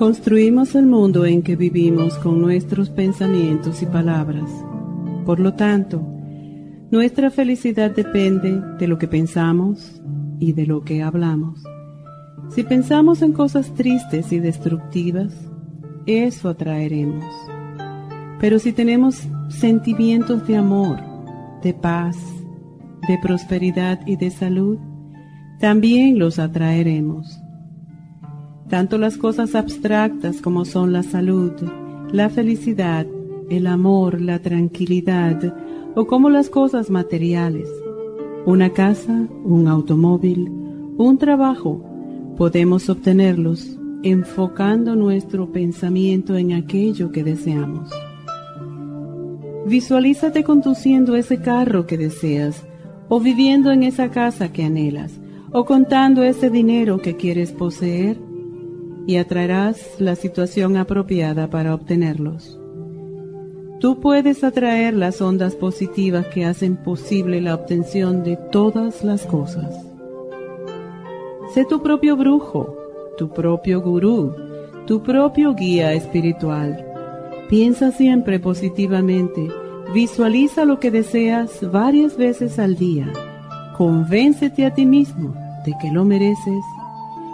Construimos el mundo en que vivimos con nuestros pensamientos y palabras. Por lo tanto, nuestra felicidad depende de lo que pensamos y de lo que hablamos. Si pensamos en cosas tristes y destructivas, eso atraeremos. Pero si tenemos sentimientos de amor, de paz, de prosperidad y de salud, también los atraeremos. Tanto las cosas abstractas como son la salud, la felicidad, el amor, la tranquilidad o como las cosas materiales. Una casa, un automóvil, un trabajo, podemos obtenerlos enfocando nuestro pensamiento en aquello que deseamos. Visualízate conduciendo ese carro que deseas, o viviendo en esa casa que anhelas, o contando ese dinero que quieres poseer y atraerás la situación apropiada para obtenerlos. Tú puedes atraer las ondas positivas que hacen posible la obtención de todas las cosas. Sé tu propio brujo, tu propio gurú, tu propio guía espiritual. Piensa siempre positivamente, visualiza lo que deseas varias veces al día. Convéncete a ti mismo de que lo mereces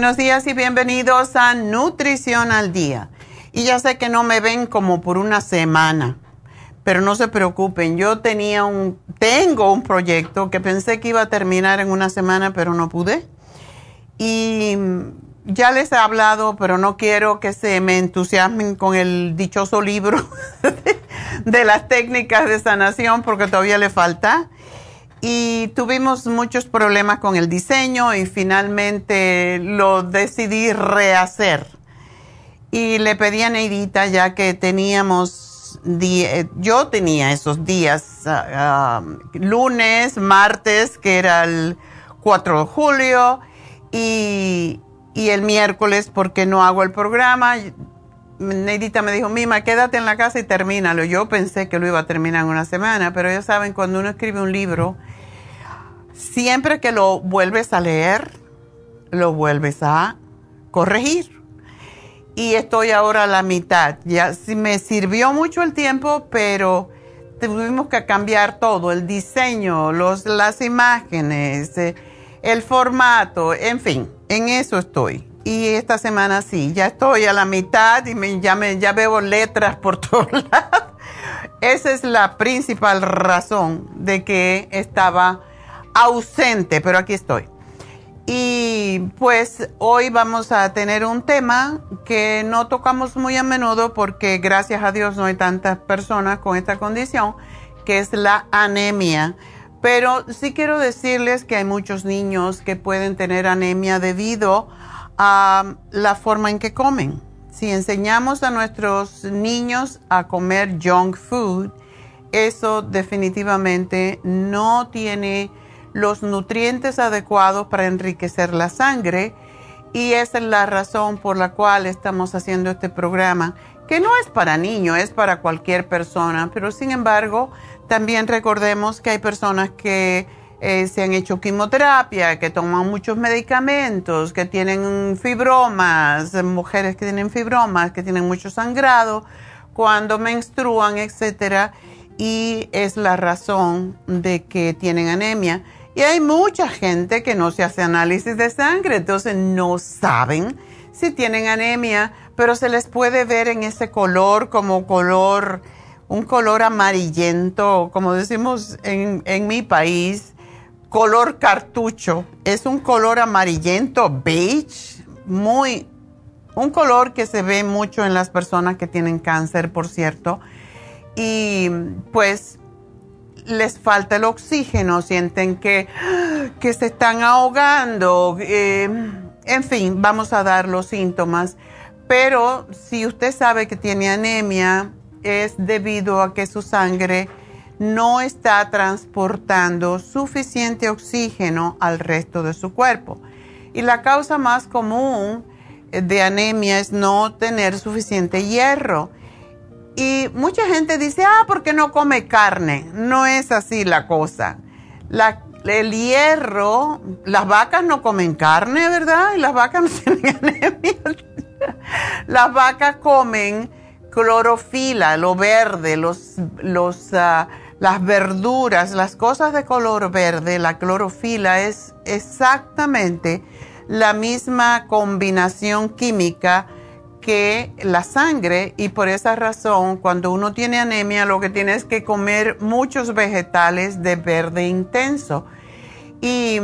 Buenos días y bienvenidos a Nutrición al Día. Y ya sé que no me ven como por una semana, pero no se preocupen, yo tenía un, tengo un proyecto que pensé que iba a terminar en una semana, pero no pude. Y ya les he hablado, pero no quiero que se me entusiasmen con el dichoso libro de las técnicas de sanación porque todavía le falta. Y tuvimos muchos problemas con el diseño y finalmente lo decidí rehacer. Y le pedí a Neidita ya que teníamos, yo tenía esos días, ah, ah, lunes, martes, que era el 4 de julio, y, y el miércoles porque no hago el programa. Neidita me dijo, Mima, quédate en la casa y termínalo. Yo pensé que lo iba a terminar en una semana, pero ya saben, cuando uno escribe un libro, siempre que lo vuelves a leer, lo vuelves a corregir. Y estoy ahora a la mitad. Ya me sirvió mucho el tiempo, pero tuvimos que cambiar todo, el diseño, los, las imágenes, eh, el formato, en fin en eso estoy. Y esta semana sí, ya estoy a la mitad y me, ya, me, ya veo letras por todos lados. Esa es la principal razón de que estaba ausente, pero aquí estoy. Y pues hoy vamos a tener un tema que no tocamos muy a menudo porque gracias a Dios no hay tantas personas con esta condición, que es la anemia. Pero sí quiero decirles que hay muchos niños que pueden tener anemia debido a la forma en que comen. Si enseñamos a nuestros niños a comer junk food, eso definitivamente no tiene los nutrientes adecuados para enriquecer la sangre y esa es la razón por la cual estamos haciendo este programa, que no es para niños, es para cualquier persona, pero sin embargo también recordemos que hay personas que eh, se han hecho quimioterapia, que toman muchos medicamentos, que tienen fibromas, mujeres que tienen fibromas, que tienen mucho sangrado, cuando menstruan, etcétera, y es la razón de que tienen anemia. Y hay mucha gente que no se hace análisis de sangre, entonces no saben si tienen anemia, pero se les puede ver en ese color como color un color amarillento, como decimos en, en mi país, color cartucho. Es un color amarillento, beige, muy, un color que se ve mucho en las personas que tienen cáncer, por cierto. Y pues les falta el oxígeno, sienten que, que se están ahogando. Eh, en fin, vamos a dar los síntomas. Pero si usted sabe que tiene anemia, es debido a que su sangre no está transportando suficiente oxígeno al resto de su cuerpo. Y la causa más común de anemia es no tener suficiente hierro. Y mucha gente dice, ah, porque no come carne. No es así la cosa. el hierro, las vacas no comen carne, ¿verdad? Y las vacas no tienen anemia. las vacas comen clorofila, lo verde, los, los, ah, las verduras, las cosas de color verde, la clorofila es exactamente la misma combinación química que la sangre y por esa razón cuando uno tiene anemia lo que tiene es que comer muchos vegetales de verde intenso. Y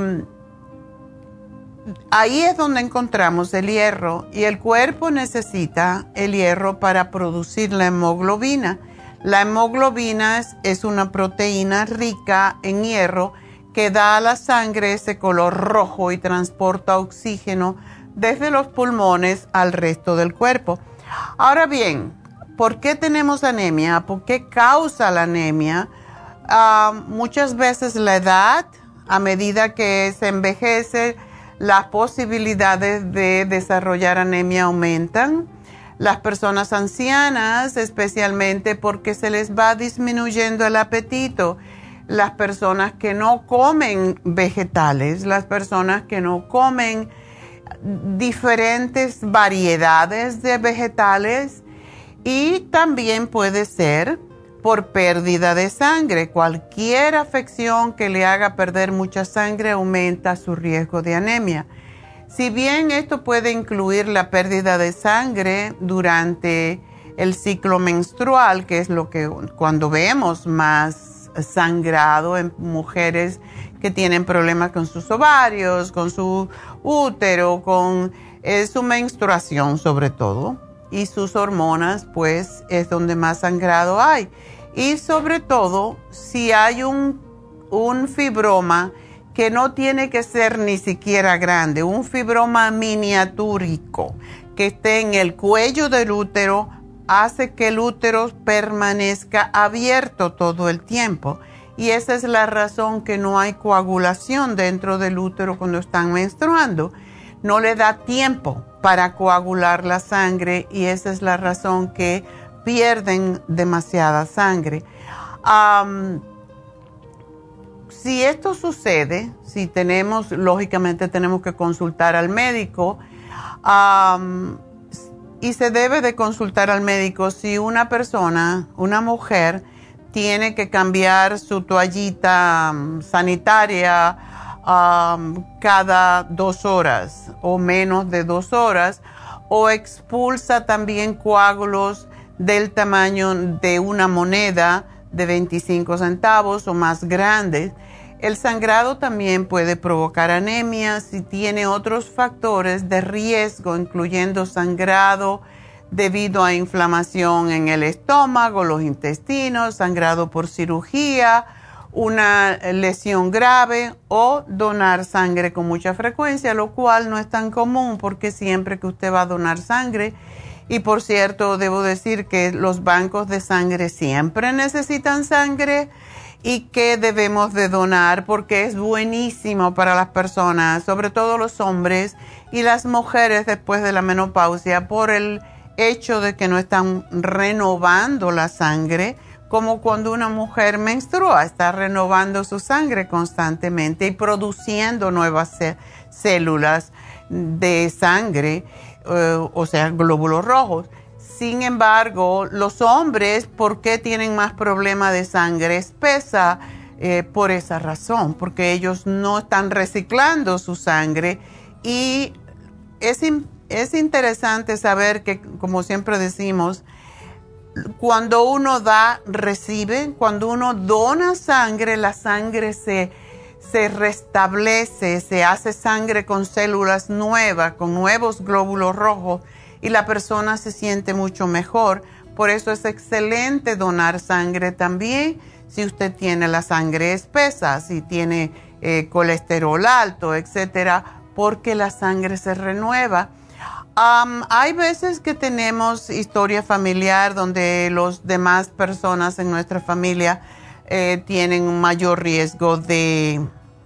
ahí es donde encontramos el hierro y el cuerpo necesita el hierro para producir la hemoglobina. La hemoglobina es, una proteína rica en hierro que da a la sangre ese color rojo y transporta oxígeno desde los pulmones al resto del cuerpo. Ahora bien, ¿por qué tenemos anemia? ¿Por qué causa la anemia? Ah, muchas veces la edad, a medida que se envejece, las posibilidades de desarrollar anemia aumentan. Las personas ancianas, especialmente porque se les va disminuyendo el apetito. Las personas que no comen vegetales, las personas que no comen diferentes variedades de vegetales y también puede ser por pérdida de sangre. Cualquier afección que le haga perder mucha sangre aumenta su riesgo de anemia. Si bien esto puede incluir la pérdida de sangre durante el ciclo menstrual, que es lo que cuando vemos más sangrado en mujeres que tienen problemas con sus ovarios, con su útero, con eh, su menstruación sobre todo. Y sus hormonas, pues es donde más sangrado hay. Y sobre todo, si hay un, un fibroma que no tiene que ser ni siquiera grande, un fibroma miniatúrico que esté en el cuello del útero, hace que el útero permanezca abierto todo el tiempo. Y esa es la razón que no hay coagulación dentro del útero cuando están menstruando. No le da tiempo para coagular la sangre y esa es la razón que pierden demasiada sangre. Si esto sucede, si tenemos, lógicamente tenemos que consultar al médico y se debe de consultar al médico si una persona, una mujer, tiene que cambiar su toallita sanitaria um, cada dos horas o menos de dos horas o expulsa también coágulos del tamaño de una moneda de 25 centavos o más grandes. El sangrado también puede provocar anemia si tiene otros factores de riesgo, incluyendo sangrado, debido a inflamación en el estómago, los intestinos, sangrado por cirugía, una lesión grave o donar sangre con mucha frecuencia, lo cual no es tan común porque siempre que usted va a donar sangre, y por cierto, debo decir que los bancos de sangre siempre necesitan sangre y que debemos de donar porque es buenísimo para las personas, sobre todo los hombres y las mujeres después de la menopausia por el hecho de que no están renovando la sangre, como cuando una mujer menstrua, está renovando su sangre constantemente y produciendo nuevas células de sangre, eh, o sea, glóbulos rojos. Sin embargo, los hombres, ¿por qué tienen más problema de sangre espesa? Eh, por esa razón, porque ellos no están reciclando su sangre y es es interesante saber que, como siempre decimos, cuando uno da, recibe, cuando uno dona sangre, la sangre se, se restablece, se hace sangre con células nuevas, con nuevos glóbulos rojos y la persona se siente mucho mejor. Por eso es excelente donar sangre también si usted tiene la sangre espesa, si tiene eh, colesterol alto, etcétera, porque la sangre se renueva hay veces que tenemos historia familiar donde los demás personas en nuestra familia eh, tienen un mayor riesgo de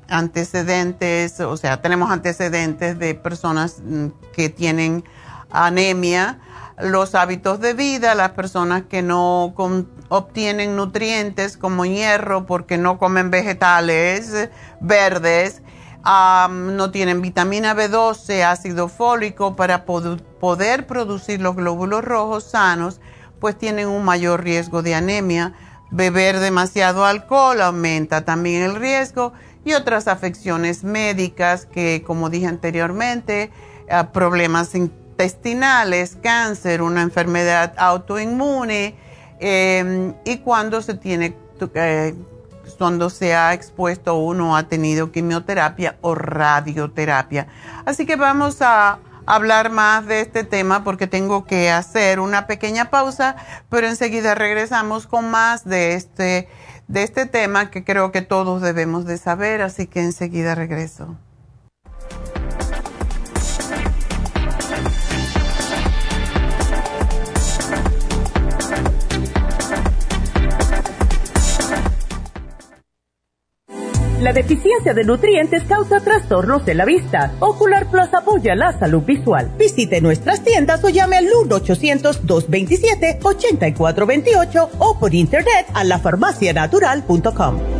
antecedentes, o sea, tenemos antecedentes de personas mm, que tienen anemia, los hábitos de vida, las personas que no obtienen nutrientes como hierro porque no comen vegetales verdes, no tienen vitamina B12, ácido fólico para poder producir los glóbulos rojos sanos, pues tienen un mayor riesgo de anemia. Beber demasiado alcohol aumenta también el riesgo y otras afecciones médicas que, como dije anteriormente, eh, problemas intestinales, cáncer, una enfermedad autoinmune em, y cuando se tiene eh, cuando se ha expuesto uno ha tenido quimioterapia o radioterapia. Así que vamos a hablar más de este tema porque tengo que hacer una pequeña pausa, pero enseguida regresamos con más de este, de este tema que creo que todos debemos de saber, así que enseguida regreso. La deficiencia de nutrientes causa trastornos de la vista. Ocular Plus apoya la salud visual. Visite nuestras tiendas o llame al 1-800-227-8428 o por internet a lafarmacianatural.com.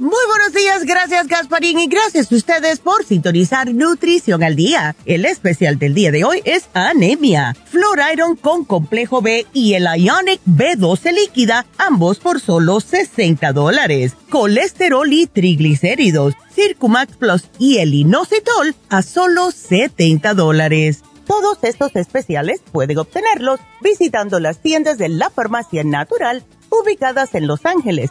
Muy buenos días, gracias Gasparín y gracias a ustedes por sintonizar Nutrición al Día. El especial del día de hoy es anemia, Iron con complejo B y el Ionic B12 líquida, ambos por solo 60 dólares. Colesterol y triglicéridos, Circumax Plus y el inositol a solo 70 dólares. Todos estos especiales pueden obtenerlos visitando las tiendas de la farmacia natural ubicadas en Los Ángeles,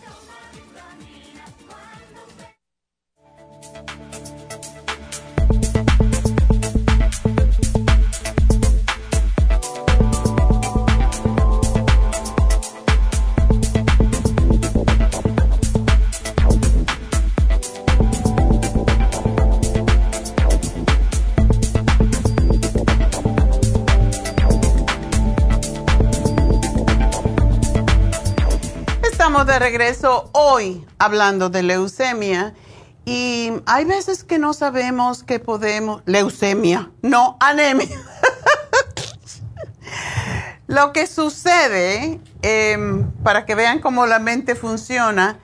De regreso hoy hablando de leucemia y hay veces que no sabemos que podemos... Leucemia, no anemia. Lo que sucede, em, para que vean cómo la mente funciona,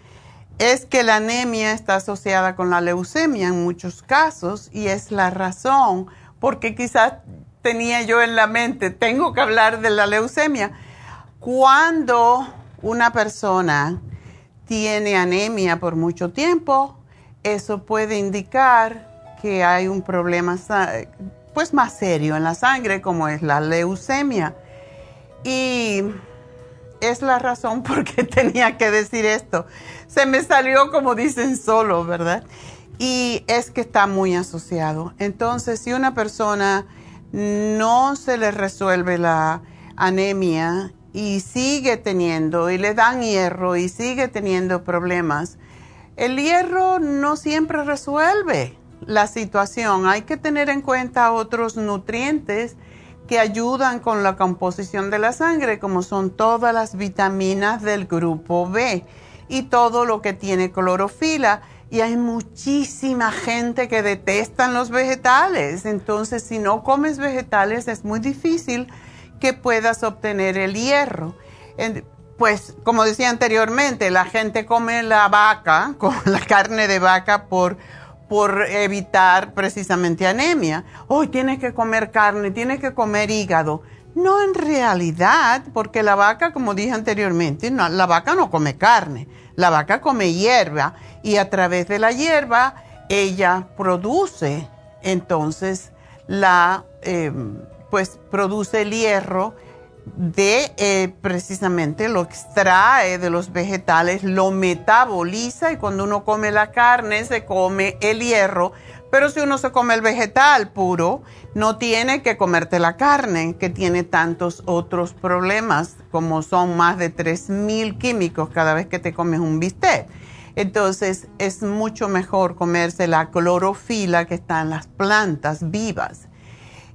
es que la anemia está asociada con la leucemia en muchos casos y es la razón porque quizás tenía yo en la mente, tengo que hablar de la leucemia. Cuando una persona tiene anemia por mucho tiempo, eso puede indicar que hay un problema pues más serio en la sangre como es la leucemia. Y es la razón por qué tenía que decir esto. Se me salió como dicen solo, ¿verdad? Y es que está muy asociado. Entonces, si una persona no se le resuelve la anemia y sigue teniendo, y le dan hierro y sigue teniendo problemas, el hierro no siempre resuelve la situación. Hay que tener en cuenta otros nutrientes que ayudan con la composición de la sangre, como son todas las vitaminas del grupo B y todo lo que tiene clorofila. Y hay muchísima gente que detestan los vegetales. Entonces, si no comes vegetales, es muy difícil que puedas obtener el hierro. Pues como decía anteriormente, la gente come la vaca, la carne de vaca por, por evitar precisamente anemia. Hoy tienes que comer carne, tienes que comer hígado. No en realidad, porque la vaca, como dije anteriormente, la vaca no come carne, la vaca come hierba y a través de la hierba ella produce entonces la... Em, pues produce el hierro de eh, precisamente lo extrae de los vegetales, lo metaboliza y cuando uno come la carne se come el hierro, pero si uno se come el vegetal puro, no tiene que comerte la carne, que tiene tantos otros problemas, como son más de 3.000 químicos cada vez que te comes un bistec. Entonces es mucho mejor comerse la clorofila que está en las plantas vivas.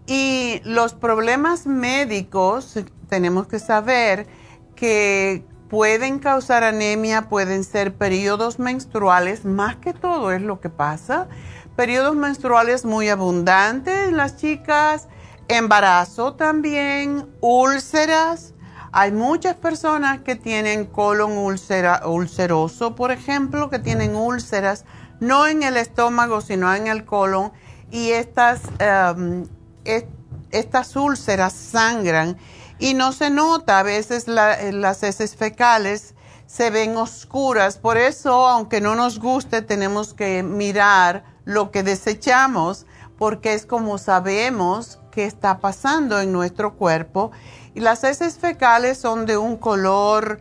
Y los problemas médicos, tenemos que saber que pueden causar anemia, pueden ser periodos menstruales, más que todo es lo que pasa. Periodos menstruales muy abundantes en las chicas, embarazo también, úlceras. Hay muchas personas que tienen colon ulceroso, por ejemplo, que tienen úlceras, no en el estómago, sino en el colon. Y estas estas úlceras sangran y no se nota, a veces las heces fecales se ven oscuras, por eso aunque no nos guste tenemos que mirar lo que desechamos porque es como sabemos qué está pasando en nuestro cuerpo. Y las heces fecales son de un color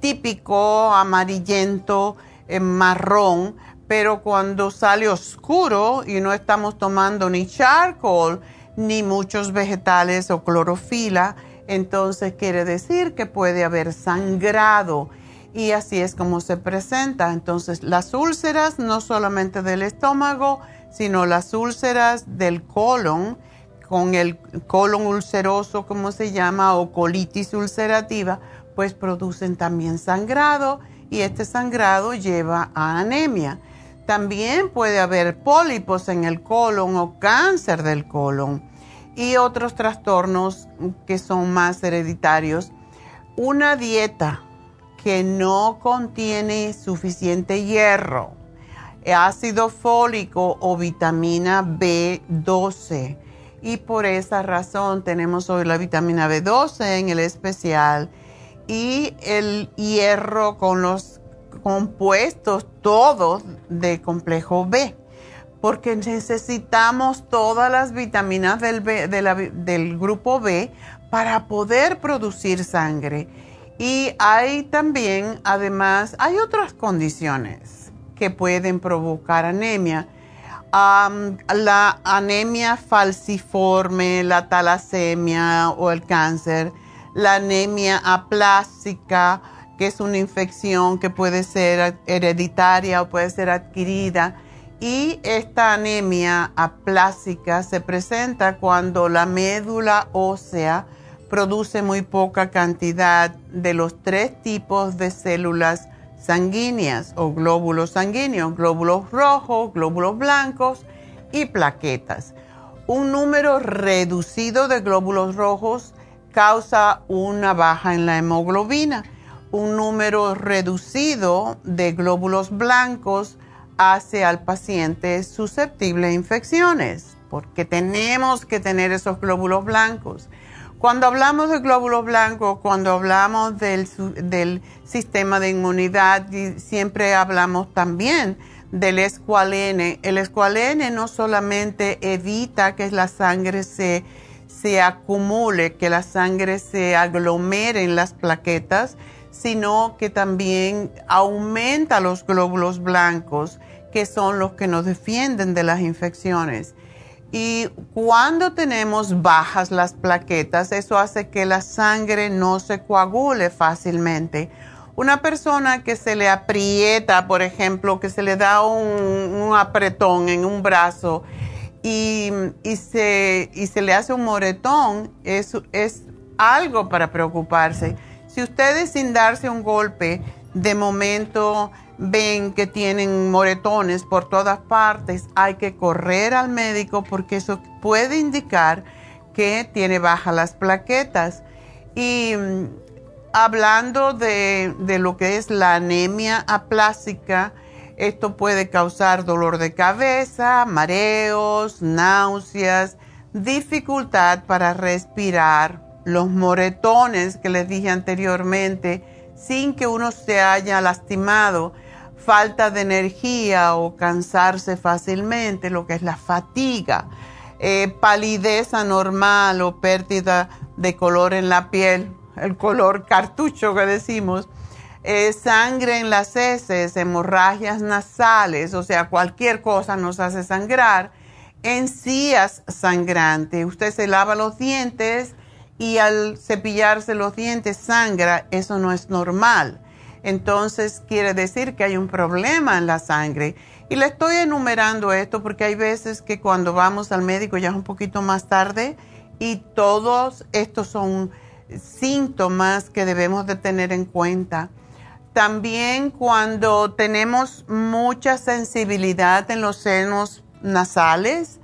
típico amarillento, eh, marrón, pero cuando sale oscuro y no estamos tomando ni charcoal, ni muchos vegetales o clorofila, entonces quiere decir que puede haber sangrado y así es como se presenta. Entonces las úlceras no solamente del estómago, sino las úlceras del colon, con el colon ulceroso, como se llama, o colitis ulcerativa, pues producen también sangrado y este sangrado lleva a anemia. También puede haber pólipos en el colon o cáncer del colon y otros trastornos que son más hereditarios. Una dieta que no contiene suficiente hierro, ácido fólico o vitamina B12. Y por esa razón tenemos hoy la vitamina B12 en el especial y el hierro con los compuestos todos de complejo B, porque necesitamos todas las vitaminas del, del grupo B para poder producir sangre. Y hay también, además, hay otras condiciones que pueden provocar anemia. la anemia falciforme, la talasemia o el cáncer, la anemia aplásica, que es una infección que puede ser hereditaria o puede ser adquirida. Y esta anemia aplásica se presenta cuando la médula ósea produce muy poca cantidad de los tres tipos de células sanguíneas o glóbulos sanguíneos, glóbulos rojos, glóbulos blancos y plaquetas. Un número reducido de glóbulos rojos causa una baja en la hemoglobina. Un número reducido de glóbulos blancos hace al paciente susceptible a infecciones, porque tenemos que tener esos glóbulos blancos. Cuando hablamos de glóbulos blancos, cuando hablamos del, sistema de inmunidad, siempre hablamos también del escualene. El escualene no solamente evita que la sangre se se acumule, que la sangre se aglomere en las plaquetas, sino que también aumenta los glóbulos blancos, que son los que nos defienden de las infecciones. Y cuando tenemos bajas las plaquetas, eso hace que la sangre no se coagule fácilmente. Una persona que se le aprieta, por ejemplo, que se le da un, apretón en un brazo, y, se, y se le hace un moretón, es, es algo para preocuparse. Si ustedes sin darse un golpe, de momento ven que tienen moretones por todas partes, hay que correr al médico porque eso puede indicar que tiene bajas las plaquetas. Y mm, hablando de, de, lo que es la anemia aplásica, esto puede causar dolor de cabeza, mareos, náuseas, dificultad para respirar, los moretones que les dije anteriormente, sin que uno se haya lastimado, falta de energía o cansarse fácilmente, lo que es la fatiga, eh, palidez anormal o pérdida de color en la piel, el color cartucho que decimos sangre en las heces, hemorragias nasales, o sea, cualquier cosa nos hace sangrar, encías sangrante. Usted se lava los dientes y al cepillarse los dientes sangra, eso no es normal. Entonces quiere decir que hay un problema en la sangre. Y le estoy enumerando esto porque hay veces que cuando vamos al médico ya es un poquito más tarde y todos estos son síntomas que debemos de tener en cuenta. También cuando tenemos mucha sensibilidad en los senos nasales,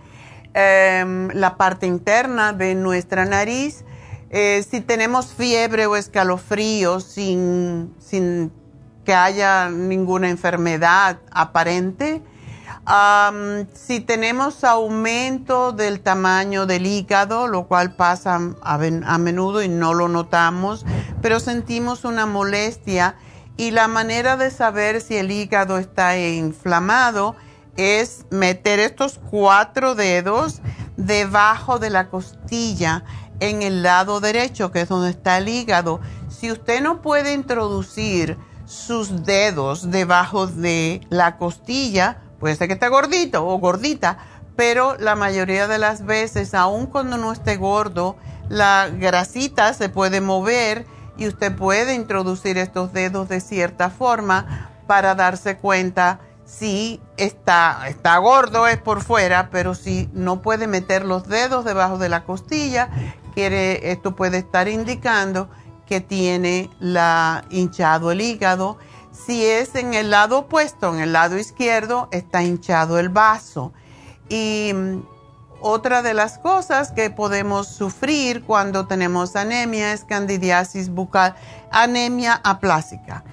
em, la parte interna de nuestra nariz, eh, si tenemos fiebre o escalofrío sin, sin que haya ninguna enfermedad aparente, si tenemos aumento del tamaño del hígado, lo cual pasa a menudo y no lo notamos, pero sentimos una molestia, y la manera de saber si el hígado está inflamado es meter estos cuatro dedos debajo de la costilla en el lado derecho, que es donde está el hígado. Si usted no puede introducir sus dedos debajo de la costilla, puede ser que esté gordito o gordita, pero la mayoría de las veces, aun cuando no esté gordo, la grasita se puede mover y usted puede introducir estos dedos de cierta forma para darse cuenta si está, está gordo es por fuera, pero si no puede meter los dedos debajo de la costilla, esto puede estar indicando que tiene la hinchado el hígado. Si es en el lado opuesto, en el lado izquierdo, está hinchado el vaso. Y mm, otra de las cosas que podemos sufrir cuando tenemos anemia es candidiasis bucal, anemia aplásica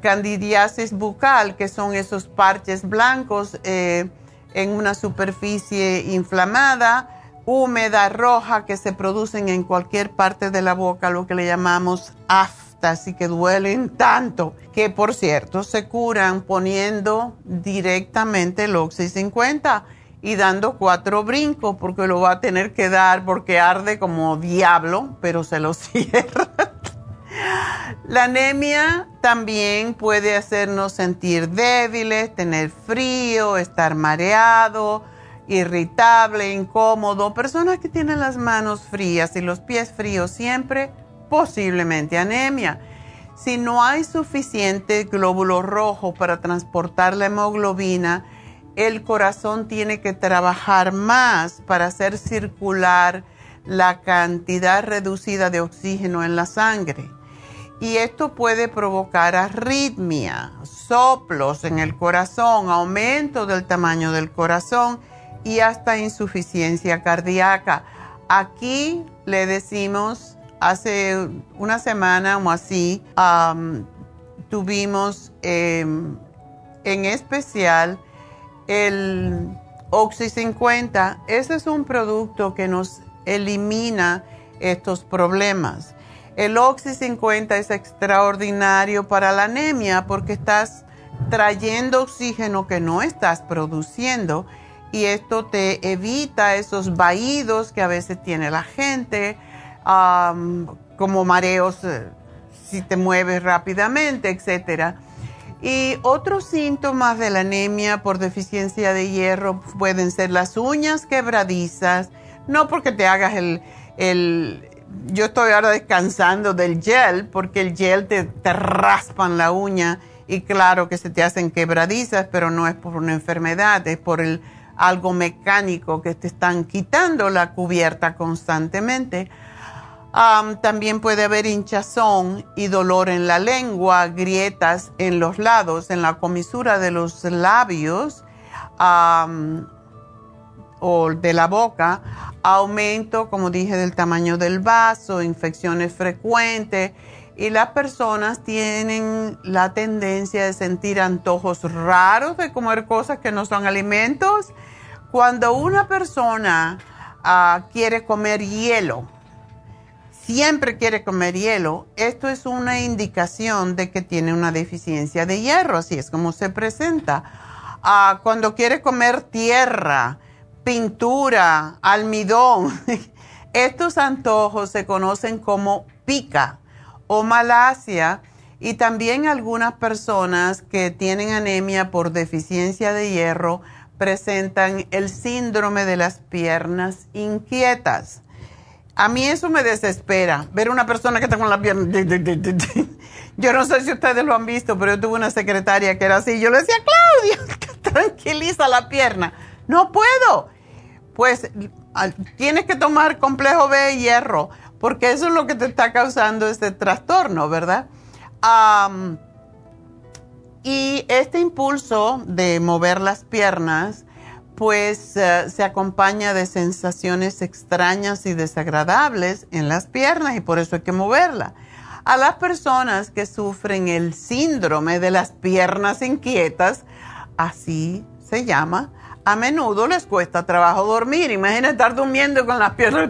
candidiasis bucal, que son esos parches blancos eh, en una superficie inflamada, húmeda, roja, que se producen en cualquier parte de la boca, lo que le llamamos aftas y que duelen tanto, que por cierto se curan poniendo directamente el Oxy 50 y dando cuatro brincos, porque lo va a tener que dar porque arde como diablo, pero se lo cierra. La anemia también puede hacernos sentir débiles, tener frío, estar mareado, irritable, incómodo. Personas que tienen las manos frías y los pies fríos siempre, posiblemente anemia. Si no hay suficiente glóbulo rojo para transportar la hemoglobina, el corazón tiene que trabajar más para hacer circular la cantidad reducida de oxígeno en la sangre y esto puede provocar arritmia, soplos en el corazón, aumento del tamaño del corazón y hasta insuficiencia cardíaca. Aquí le decimos, hace una semana o así, tuvimos em, en especial el Oxy 50. Ese es un producto que nos elimina estos problemas el Oxy 50 es extraordinario para la anemia porque estás trayendo oxígeno que no estás produciendo y esto te evita esos vaídos que a veces tiene la gente, como mareos eh, si te mueves rápidamente, etc. Y otros síntomas de la anemia por deficiencia de hierro pueden ser las uñas quebradizas, no porque te hagas el, yo estoy ahora descansando del gel porque el gel te, te, raspan la uña y claro que se te hacen quebradizas, pero no es por una enfermedad, es por el, algo mecánico que te están quitando la cubierta constantemente. también puede haber hinchazón y dolor en la lengua, grietas en los lados, en la comisura de los labios o de la boca, aumento, como dije, del tamaño del vaso, infecciones frecuentes y las personas tienen la tendencia de sentir antojos raros de comer cosas que no son alimentos. Cuando una persona ah, quiere comer hielo, siempre quiere comer hielo, esto es una indicación de que tiene una deficiencia de hierro, así es como se presenta. Ah, cuando quiere comer tierra, pintura, almidón. Estos antojos se conocen como pica o malasia y también algunas personas que tienen anemia por deficiencia de hierro presentan el síndrome de las piernas inquietas. A mí eso me desespera, ver una persona que está con la pierna... Yo no sé si ustedes lo han visto, pero yo tuve una secretaria que era así. Yo le decía, Claudia, tranquiliza la pierna no puedo. Pues tienes que tomar complejo B hierro, porque eso es lo que te está causando este trastorno, ¿verdad? Y este impulso de mover las piernas, pues eh, se acompaña de sensaciones extrañas y desagradables en las piernas y por eso hay que moverla. A las personas que sufren el síndrome de las piernas inquietas, así se llama, a menudo les cuesta trabajo dormir. Imagina estar durmiendo con las piernas,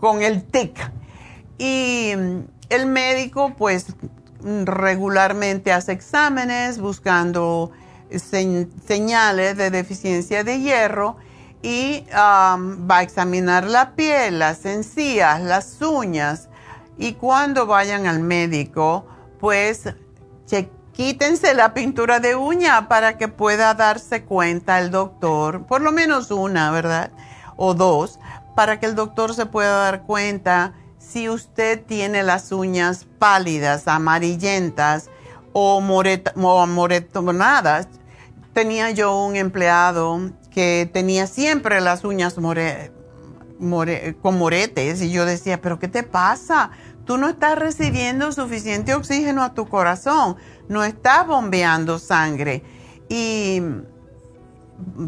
con el tic. Y el médico pues regularmente hace exámenes buscando señales de deficiencia de hierro y va a examinar la piel, las encías, las uñas. Y cuando vayan al médico, pues quítense la pintura de uña para que pueda darse cuenta el doctor, por lo menos una, ¿verdad? O dos, para que el doctor se pueda dar cuenta si usted tiene las uñas pálidas, amarillentas o, moretonadas. tenía yo un empleado que tenía siempre las uñas con moretes y yo decía, pero ¿qué te pasa? Tú no estás recibiendo suficiente oxígeno a tu corazón, no estás bombeando sangre. Y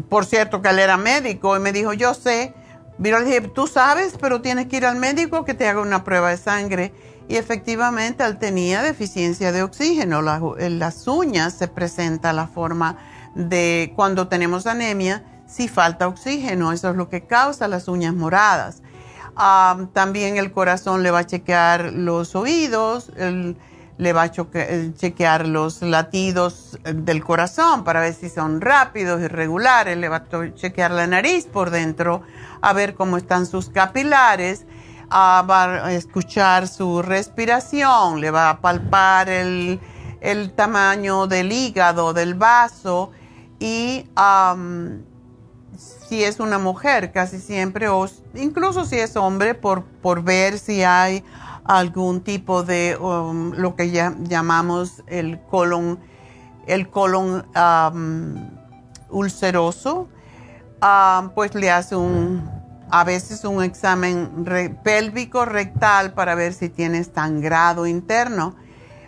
por cierto que él era médico y me dijo, yo sé, pero le dije, tú sabes, pero tienes que ir al médico que te haga una prueba de sangre. Y efectivamente él tenía deficiencia de oxígeno. en las uñas se presenta la forma de cuando tenemos anemia, si falta oxígeno, eso es lo que causa las uñas moradas. también el corazón le va a chequear los oídos, le va a eh, chequear los latidos del corazón para ver si son rápidos, irregulares, le va a chequear la nariz por dentro, a ver cómo están sus capilares, va a escuchar su respiración, le va a palpar el, el tamaño del hígado, del vaso y si es una mujer casi siempre o incluso si es hombre por, por ver si hay algún tipo de um, lo que ya llamamos el colon el colon ulceroso pues le hace un a veces un examen pélvico rectal para ver si tiene sangrado interno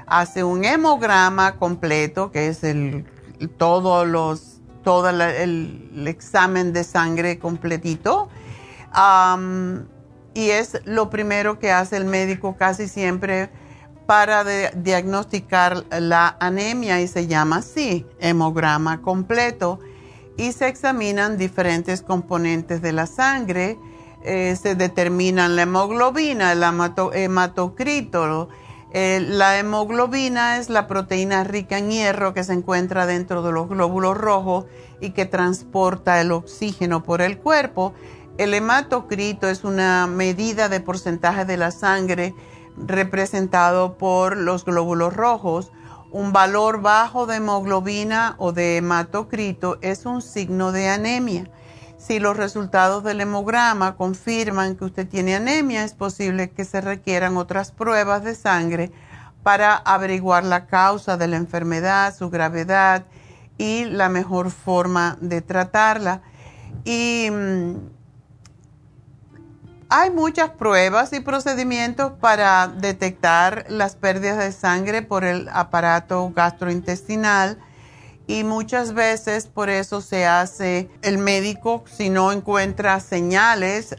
hace un hemograma completo que es el todos los, todo el, examen de sangre completito. Y es lo primero que hace el médico casi siempre para diagnosticar la anemia y se llama así, hemograma completo. Y se examinan diferentes componentes de la sangre, eh, se determinan la hemoglobina, el hematocrito, eh, la hemoglobina es la proteína rica en hierro que se encuentra dentro de los glóbulos rojos y que transporta el oxígeno por el cuerpo. El hematocrito es una medida de porcentaje de la sangre representado por los glóbulos rojos. Un valor bajo de hemoglobina o de hematocrito es un signo de anemia. Si los resultados del hemograma confirman que usted tiene anemia, es posible que se requieran otras pruebas de sangre para averiguar la causa de la enfermedad, su gravedad y la mejor forma de tratarla. Y mm, hay muchas pruebas y procedimientos para detectar las pérdidas de sangre por el aparato gastrointestinal y muchas veces por eso se hace el médico si no encuentra señales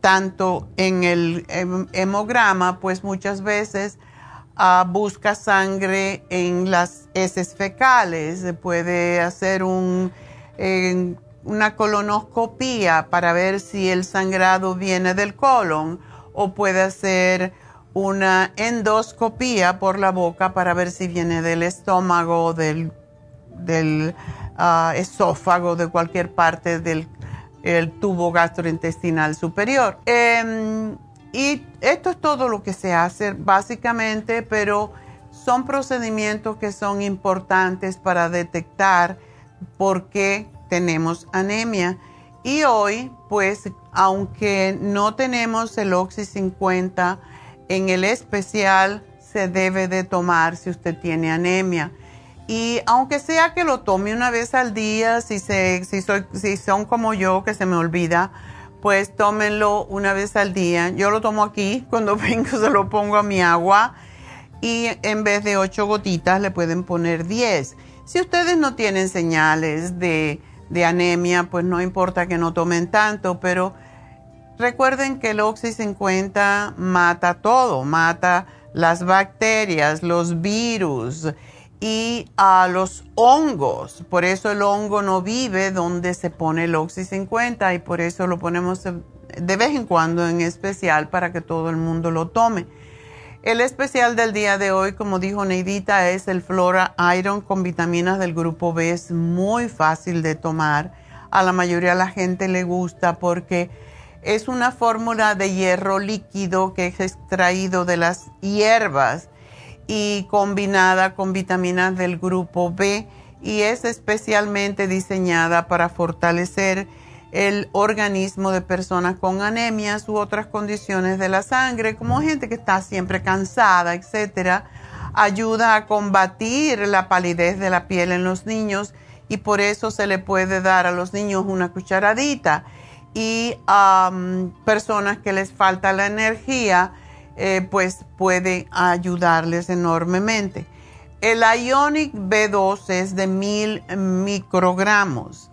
tanto en el hemograma pues muchas veces ah, busca sangre en las heces fecales. Se puede hacer un, una colonoscopía para ver si el sangrado viene del colon o puede hacer una endoscopía por la boca para ver si viene del estómago del del ah, esófago, de cualquier parte del tubo gastrointestinal superior. Em, y esto es todo lo que se hace básicamente, pero son procedimientos que son importantes para detectar por qué tenemos anemia. Y hoy, pues, aunque no tenemos el Oxy 50 en el especial, se debe de tomar si usted tiene anemia. Y aunque sea que lo tome una vez al día, si, se, si, si son como yo, que se me olvida, pues tómenlo una vez al día. Yo lo tomo aquí, cuando vengo se lo pongo a mi agua y en vez de ocho gotitas le pueden poner 10. Si ustedes no tienen señales de, de anemia, pues no importa que no tomen tanto, pero recuerden que el Oxy 50 mata todo, mata las bacterias, los virus y a los hongos. Por eso el hongo no vive donde se pone el Oxy 50 y por eso lo ponemos de vez en cuando en especial para que todo el mundo lo tome. El especial del día de hoy, como dijo Neidita, es el Flora Iron con vitaminas del grupo B. Es muy fácil de tomar. A la mayoría de la gente le gusta porque es una fórmula de hierro líquido que es extraído de las hierbas y combinada con vitaminas del grupo B y es especialmente diseñada para fortalecer el organismo de personas con anemias u otras condiciones de la sangre, como gente que está siempre cansada, etcétera. Ayuda a combatir la palidez de la piel en los niños y por eso se le puede dar a los niños una cucharadita. Y a personas que les falta la energía, eh, pues puede ayudarles enormemente. El Ionic B12 es de mil microgramos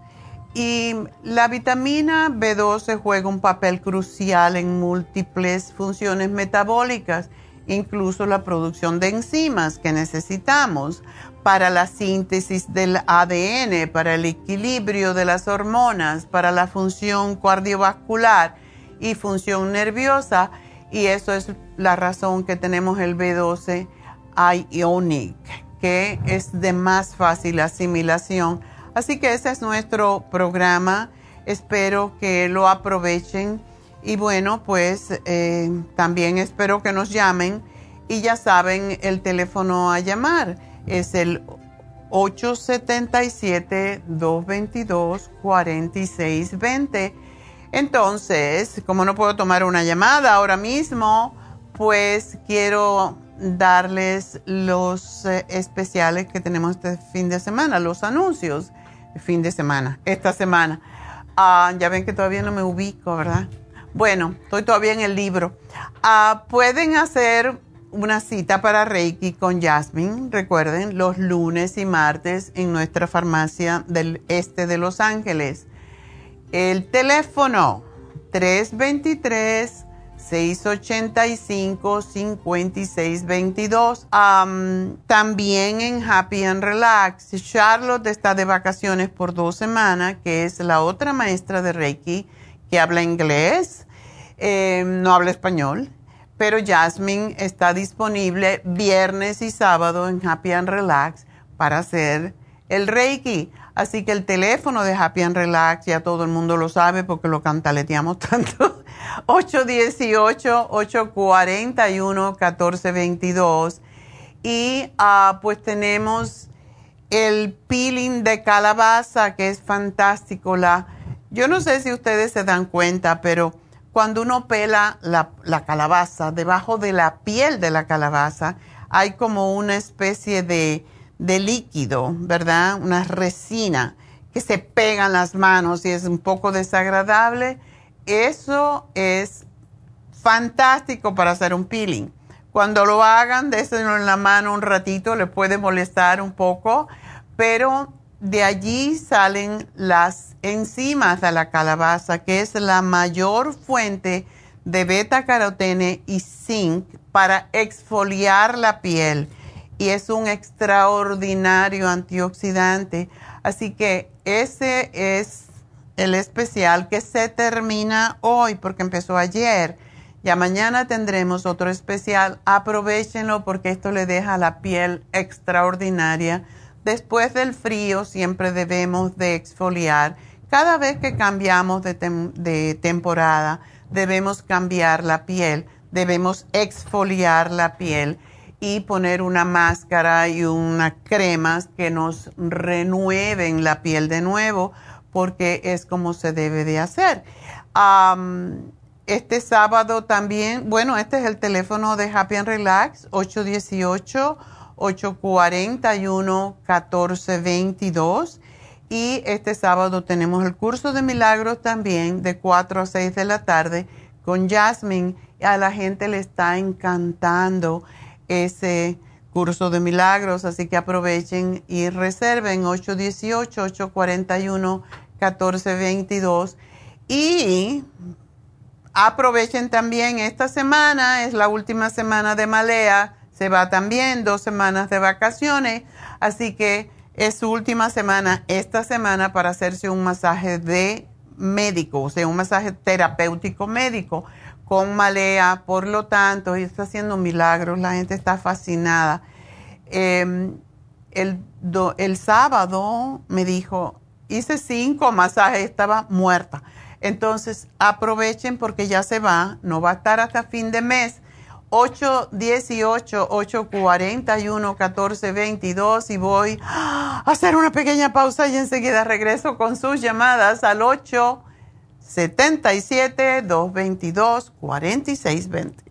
y la vitamina B12 juega un papel crucial en múltiples funciones metabólicas, incluso la producción de enzimas que necesitamos para la síntesis del ADN, para el equilibrio de las hormonas, para la función cardiovascular y función nerviosa. Y eso es la razón que tenemos el B12 Ionic, que es de más fácil asimilación. Así que ese es nuestro programa. Espero que lo aprovechen. Y bueno, pues eh, también espero que nos llamen. Y ya saben el teléfono a llamar. Es el 877-222-4620. Entonces, como no puedo tomar una llamada ahora mismo, pues quiero darles los eh, especiales que tenemos este fin de semana, los anuncios, fin de semana, esta semana. Ah, ya ven que todavía no me ubico, ¿verdad? Bueno, estoy todavía en el libro. Ah, pueden hacer una cita para Reiki con Jasmine, recuerden, los lunes y martes en nuestra farmacia del este de Los Ángeles. El teléfono 323 685-5622. también en Happy and Relax. Charlotte está de vacaciones por dos semanas, que es la otra maestra de Reiki que habla inglés, em, no habla español. Pero Jasmine está disponible viernes y sábado en Happy and Relax para hacer el Reiki. Así que el teléfono de Happy and Relax ya todo el mundo lo sabe porque lo cantaleteamos tanto. 818-841-1422. Y uh, pues tenemos el peeling de calabaza que es fantástico. La, yo no sé si ustedes se dan cuenta, pero cuando uno pela la, la calabaza, debajo de la piel de la calabaza hay como una especie de de líquido, ¿verdad? Una resina que se pega en las manos y es un poco desagradable. Eso es fantástico para hacer un peeling. Cuando lo hagan, désenlo en la mano un ratito, le puede molestar un poco, pero de allí salen las enzimas de la calabaza, que es la mayor fuente de beta carotene y zinc para exfoliar la piel y es un extraordinario antioxidante. Así que ese es el especial que se termina hoy porque empezó ayer. Ya mañana tendremos otro especial. Aprovechenlo porque esto le deja la piel extraordinaria. Después del frío siempre debemos de exfoliar. Cada vez que cambiamos de, de temporada debemos cambiar la piel, debemos exfoliar la piel y poner una máscara y una crema que nos renueven la piel de nuevo, porque es como se debe de hacer. este sábado también, bueno, este es el teléfono de Happy and Relax, 818-841-1422. Y este sábado tenemos el curso de milagros también de 4 a 6 de la tarde con Jasmine. A la gente le está encantando ese curso de milagros, así que aprovechen y reserven 818-841-1422 y aprovechen también esta semana, es la última semana de Malea, se va también dos semanas de vacaciones, así que es su última semana esta semana para hacerse un masaje de médico, o sea, un masaje terapéutico médico con malea, por lo tanto, y está haciendo milagros, la gente está fascinada. Em, el, el sábado me dijo, hice cinco masajes, estaba muerta. Entonces, aprovechen porque ya se va, no va a estar hasta fin de mes. 818-841-1422 y voy a hacer una pequeña pausa y enseguida regreso con sus llamadas al 8 77 222 4620.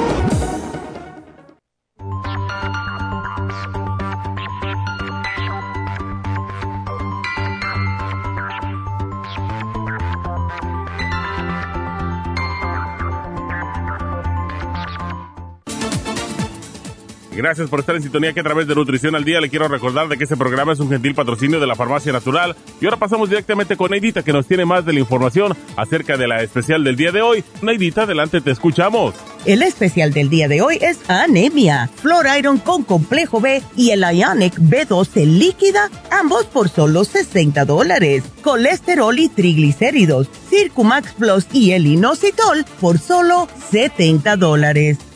Gracias por estar en sintonía que a través de Nutrición al Día le quiero recordar de que este programa es un gentil patrocinio de la Farmacia Natural. Y ahora pasamos directamente con Neidita que nos tiene más de la información acerca de la especial del día de hoy. Neidita, adelante, te escuchamos. El especial del día de hoy es anemia, Flor Iron con complejo B y el Ionic B12 líquida, ambos por solo 60 dólares. Colesterol y triglicéridos, Circumax Plus y el inositol por solo 70 dólares.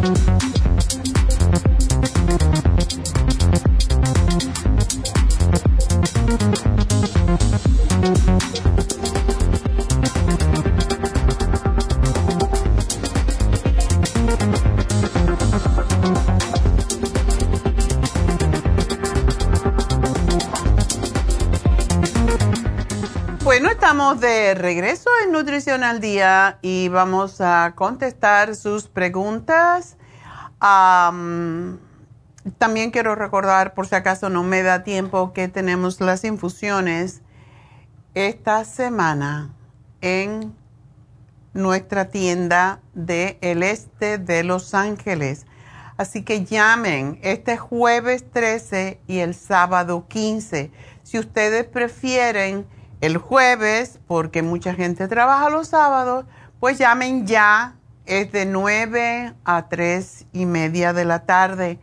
Bueno, de regreso en Nutrición al Día y vamos a contestar sus preguntas. Am, también quiero recordar, por si acaso no me da tiempo, que tenemos las infusiones esta semana en nuestra tienda del este de Los Ángeles. Así que llamen este jueves 13 y el sábado 15. Si ustedes prefieren el jueves, porque mucha gente trabaja los sábados, pues llamen ya. Es de 9 a 3 y media de la tarde.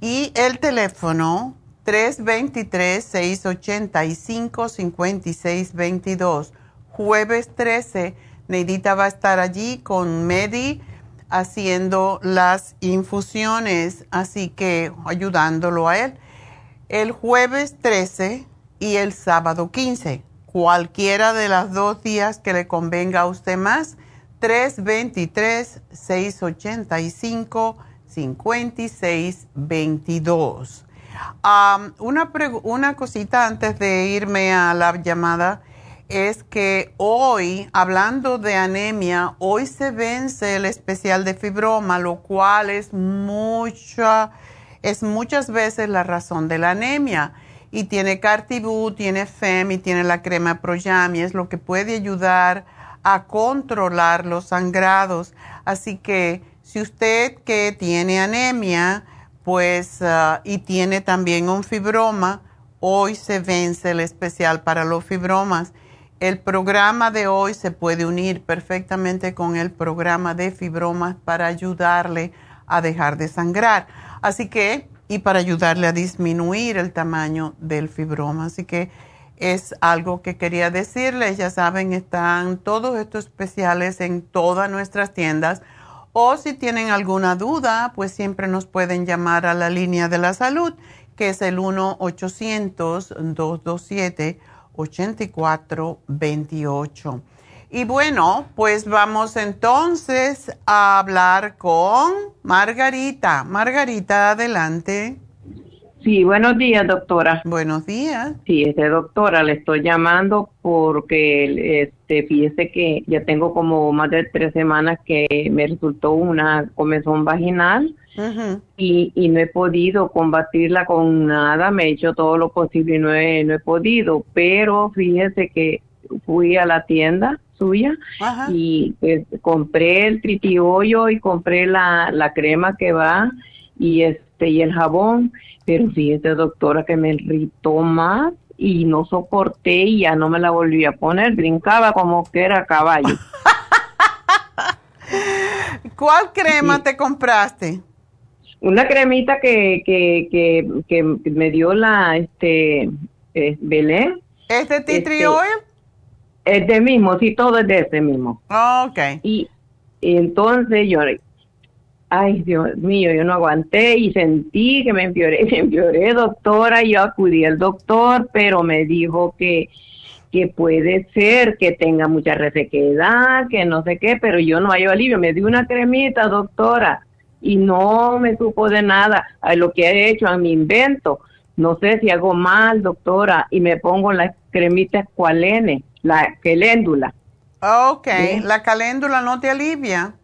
Y el teléfono 323-685-5622. Jueves 13, Neidita va a estar allí con Medi haciendo las infusiones, así que ayudándolo a él. El jueves 13 y el sábado 15. Cualquiera de los dos días que le convenga a usted más, 323-685-5622. Um, una, una cosita antes de irme a la llamada es que hoy, hablando de anemia, hoy se vence el especial de fibroma, lo cual es mucha, es muchas veces la razón de la anemia. Y tiene Cartibú, tiene FEM y tiene la crema Proyam y es lo que puede ayudar a controlar los sangrados. Así que si usted que tiene anemia, pues, uh, y tiene también un fibroma, hoy se vence el especial para los fibromas. El programa de hoy se puede unir perfectamente con el programa de fibromas para ayudarle a dejar de sangrar. Así que, y para ayudarle a disminuir el tamaño del fibroma. Así que es algo que quería decirles. Ya saben, están todos estos especiales en todas nuestras tiendas. O si tienen alguna duda, pues siempre nos pueden llamar a la línea de la salud, que es el 1-800-227-8428. Y bueno, pues vamos entonces a hablar con Margarita. Margarita, adelante. Sí, buenos días, doctora. Buenos días. Sí, este doctora, le estoy llamando porque este, fíjese que ya tengo como más de tres semanas que me resultó una comezón vaginal y, y no he podido combatirla con nada, me he hecho todo lo posible y no he, no he podido, pero fíjese que fui a la tienda suya y pues, compré el tritiollo y compré la, la crema que va y este y el jabón, pero fíjese doctora que me irritó más y no soporté y ya no me la volví a poner, brincaba como que era caballo. ¿Cuál crema te compraste? Una cremita que, que, que, que me dio la este eh, Belén. ¿Es de tea tree oil? Es de mismo, sí, todo es de ese mismo. ok. Y, entonces yo, ay Dios mío, yo no aguanté y sentí que me empeoré, me empeoré, doctora, yo acudí al doctor, pero me dijo que, que puede ser que tenga mucha resequedad, que no sé qué, pero yo no hay alivio. Me dio una cremita, doctora, y no me supo de nada. A lo que he hecho a mi invento, no sé si hago mal, doctora, y me pongo la cremita escualene la caléndula. Ok, la caléndula no te alivia.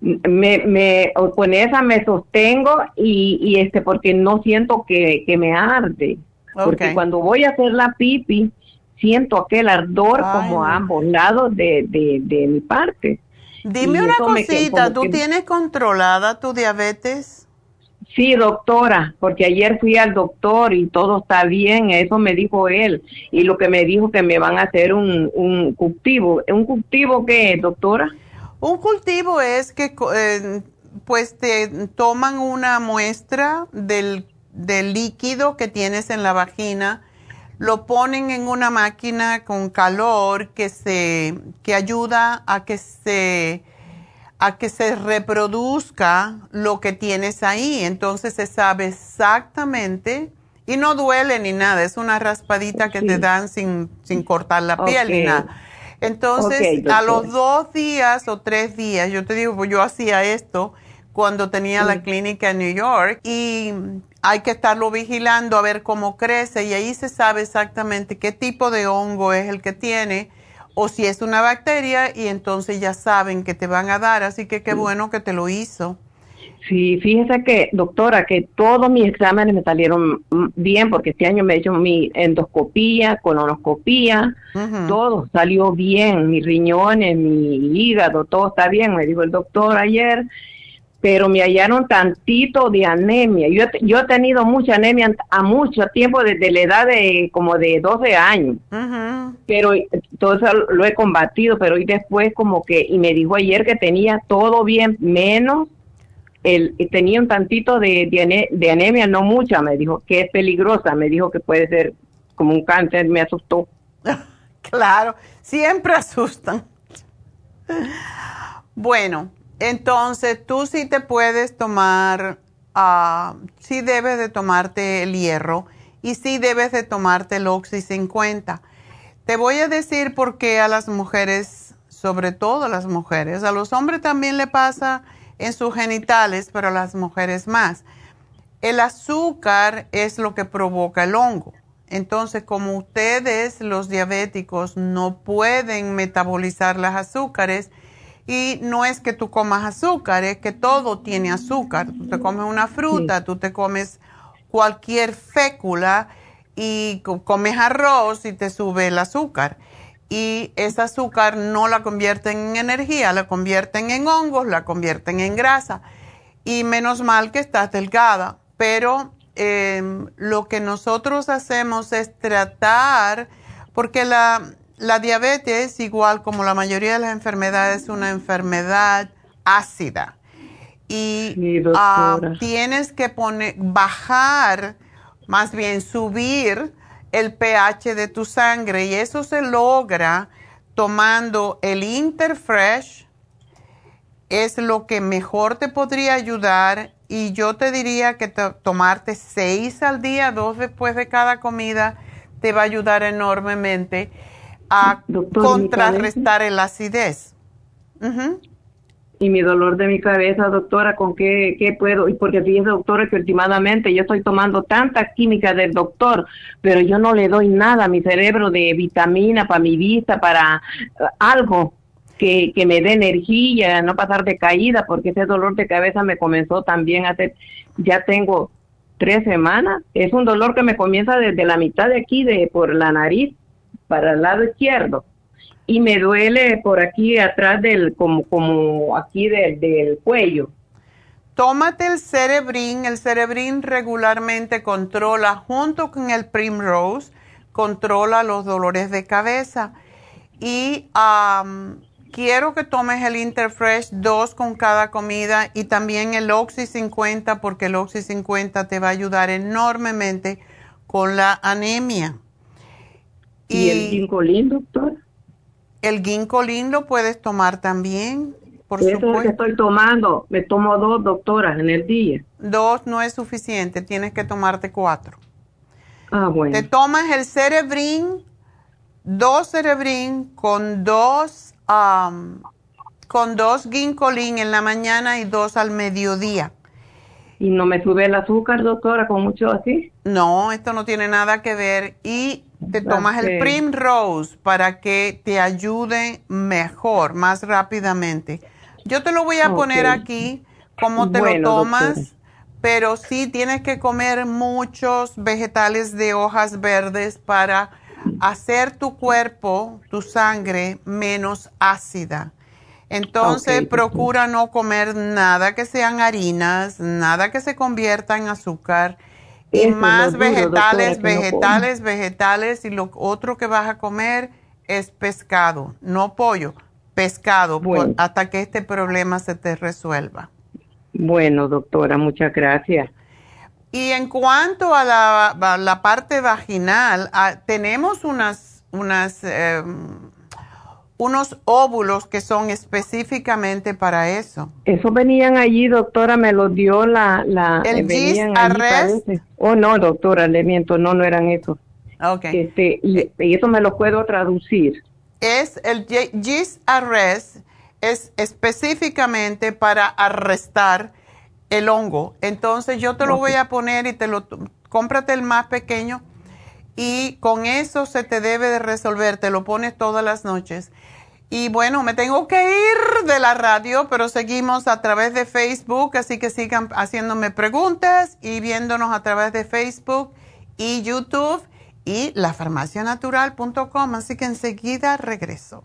Me, me, con esa me sostengo y, y este, porque no siento que, que me arde. Porque cuando voy a hacer la pipi, siento aquel ardor como a ambos lados de, de, de mi parte. Dime una cosita, ¿tú tienes controlada tu diabetes? Sí, doctora, porque ayer fui al doctor y todo está bien, eso me dijo él. Y lo que me dijo que me van a hacer un, un cultivo. ¿Un cultivo qué es, doctora? Un cultivo es que eh, pues te toman una muestra del, del líquido que tienes en la vagina, lo ponen en una máquina con calor que se que ayuda a que se a que se reproduzca lo que tienes ahí. Entonces se sabe exactamente y no duele ni nada, es una raspadita que te dan sin, sin cortar la piel ni nada. Entonces, a los dos días o tres días, yo te digo, pues yo hacía esto cuando tenía la clínica en New York y hay que estarlo vigilando a ver cómo crece y ahí se sabe exactamente qué tipo de hongo es el que tiene o si es una bacteria y entonces ya saben que te van a dar, así que qué bueno que te lo hizo. Sí, fíjese que, doctora, que todos mis exámenes me salieron bien porque este año me he hecho mi endoscopía, colonoscopía, todo salió bien, mis riñones, mi hígado, todo está bien, me dijo el doctor ayer pero me hallaron tantito de anemia. Yo, yo he tenido mucha anemia a mucho tiempo, desde la edad de como de 12 años. Pero todo eso lo he combatido, pero hoy después como que, y me dijo ayer que tenía todo bien, menos el, tenía un tantito de, de, anemia, no mucha, me dijo que es peligrosa, me dijo que puede ser como un cáncer, me asustó. claro, siempre asustan. Bueno, entonces, tú sí te puedes tomar, uh, sí debes de tomarte el hierro y sí debes de tomarte el Oxy 50. Te voy a decir por qué a las mujeres, sobre todo a las mujeres, a los hombres también le pasa en sus genitales, pero a las mujeres más. El azúcar es lo que provoca el hongo. Entonces, como ustedes, los diabéticos, no pueden metabolizar las azúcares, y no es que tú comas azúcar, es que todo tiene azúcar. Tú te comes una fruta, tú te comes cualquier fécula y comes arroz y te sube el azúcar. Y ese azúcar no la convierten en energía, la convierten en hongos, la convierten en grasa. Y menos mal que estás delgada. Pero em, lo que nosotros hacemos es tratar, porque la, la diabetes, igual como la mayoría de las enfermedades, es una enfermedad ácida. Y ah, tienes que poner, bajar, más bien subir el pH de tu sangre y eso se logra tomando el Interfresh. Es lo que mejor te podría ayudar y yo te diría que tomarte seis al día, dos después de cada comida, te va a ayudar enormemente a contrarrestar el acidez. y mi dolor de mi cabeza, doctora, ¿con qué, qué puedo? Y porque fíjese, doctora, que últimamente yo estoy tomando tanta química del doctor, pero yo no le doy nada a mi cerebro de vitamina para mi vista, para eh, algo que, que me dé energía, no pasar de caída, porque ese dolor de cabeza me comenzó también hace, ya tengo tres semanas. Es un dolor que me comienza desde la mitad de aquí, de por la nariz, para el lado izquierdo y me duele por aquí atrás del, como, como aquí del, del cuello. Tómate el cerebrín, el cerebrín regularmente controla, junto con el Primrose, controla los dolores de cabeza. Y quiero que tomes el Interfresh 2 con cada comida y también el Oxy 50 porque el Oxy 50 te va a ayudar enormemente con la anemia. ¿Y, ¿Y el ginkolín, doctor? El ginkolín lo puedes tomar también, por Eso supuesto. es que estoy tomando. Me tomo dos doctoras en el día. Dos no es suficiente, tienes que tomarte cuatro. Ah, bueno. Te tomas el cerebrín, dos cerebrín con dos, con dos ginkolín en la mañana y dos al mediodía. ¿Y no me sube el azúcar, doctora, con mucho así? No, esto no tiene nada que ver. Y te tomas el Primrose para que te ayude mejor, más rápidamente. Yo te lo voy a poner aquí, cómo te lo tomas, pero sí tienes que comer muchos vegetales de hojas verdes para hacer tu cuerpo, tu sangre, menos ácida. Entonces procura no comer nada que sean harinas, nada que se convierta en azúcar y más vegetales, vegetales, vegetales y lo otro que vas a comer es pescado, no pollo, pescado, hasta que este problema se te resuelva. Bueno, doctora, muchas gracias. Y en cuanto a la, la parte vaginal, ah, tenemos unas, unas em, unos óvulos que son específicamente para eso. Eso venían allí, doctora, me los dio la... la ¿El gist arrest? Oh, no, doctora, le miento, no, no eran esos. Ok. Este, y, eso me lo puedo traducir. Es el gist arrest, es específicamente para arrestar el hongo. Entonces yo te lo voy a poner y te lo... Cómprate el más pequeño y con eso se te debe de resolver, te lo pones todas las noches. Y bueno, me tengo que ir de la radio, pero seguimos a través de Facebook, así que sigan haciéndome preguntas y viéndonos a través de Facebook y YouTube y lafarmacianatural.com, así que enseguida regreso.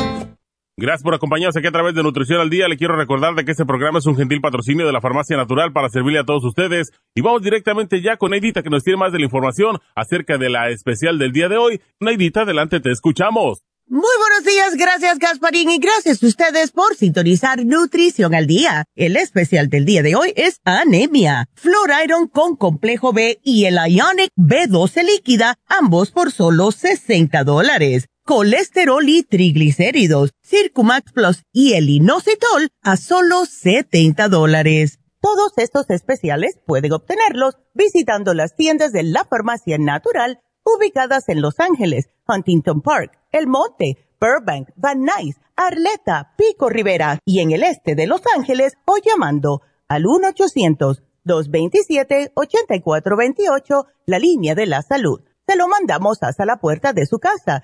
Gracias por acompañarnos aquí a través de Nutrición al Día. Le quiero recordar de que este programa es un gentil patrocinio de la Farmacia Natural para servirle a todos ustedes. Y vamos directamente ya con Neidita que nos tiene más de la información acerca de la especial del día de hoy. Neidita, adelante, te escuchamos. Muy buenos días, gracias Gasparín y gracias a ustedes por sintonizar Nutrición al Día. El especial del día de hoy es anemia, Iron con complejo B y el Ionic B12 líquida, ambos por solo 60 dólares colesterol y triglicéridos, Circumax Plus y el inositol a solo 70 dólares. Todos estos especiales pueden obtenerlos visitando las tiendas de la farmacia natural ubicadas en Los Ángeles, Huntington Park, El Monte, Burbank, Van Nuys, Arleta, Pico Rivera y en el este de Los Ángeles o llamando al 1-800-227-8428, la línea de la salud. Se lo mandamos hasta la puerta de su casa.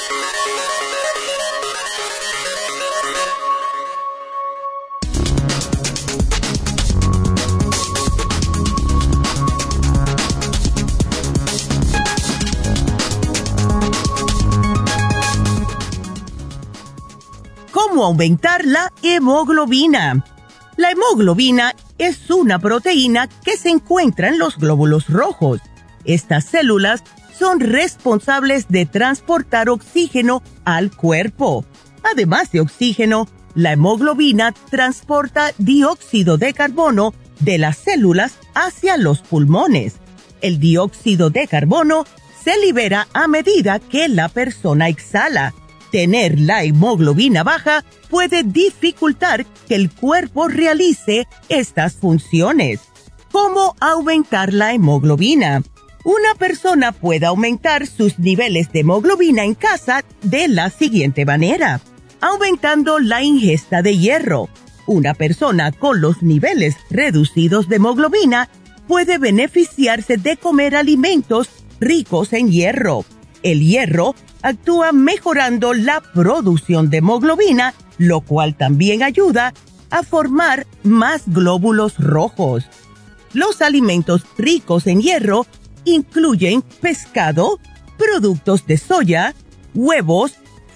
Cómo aumentar la hemoglobina. La hemoglobina es una proteína que se encuentra en los glóbulos rojos. Estas células son responsables de transportar oxígeno al cuerpo. Además de oxígeno, la hemoglobina transporta dióxido de carbono de las células hacia los pulmones. El dióxido de carbono se libera a medida que la persona exhala Tener la hemoglobina baja puede dificultar que el cuerpo realice estas funciones. ¿Cómo aumentar la hemoglobina? Una persona puede aumentar sus niveles de hemoglobina en casa de la siguiente manera. Aumentando la ingesta de hierro. Una persona con los niveles reducidos de hemoglobina puede beneficiarse de comer alimentos ricos en hierro. El hierro actúa mejorando la producción de hemoglobina, lo cual también ayuda a formar más glóbulos rojos. Los alimentos ricos en hierro incluyen pescado, productos de soya, huevos,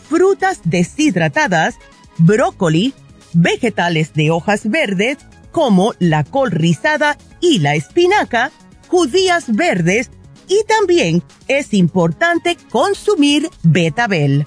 frutas deshidratadas, brócoli, vegetales de hojas verdes como la col rizada y la espinaca, judías verdes y también es importante consumir betabel.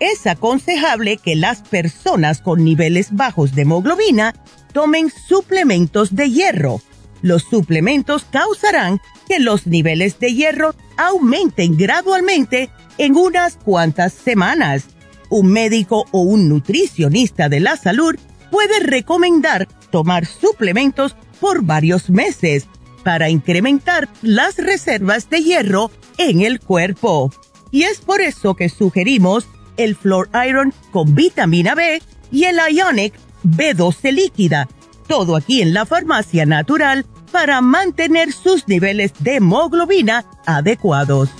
Es aconsejable que las personas con niveles bajos de hemoglobina tomen suplementos de hierro. Los suplementos causarán que los niveles de hierro aumenten gradualmente en unas cuantas semanas. Un médico o un nutricionista de la salud puede recomendar tomar suplementos por varios meses para incrementar las reservas de hierro en el cuerpo. Y es por eso que sugerimos el Floor Iron con vitamina B y el Ionic B12 líquida. Todo aquí en la farmacia natural para mantener sus niveles de hemoglobina adecuados.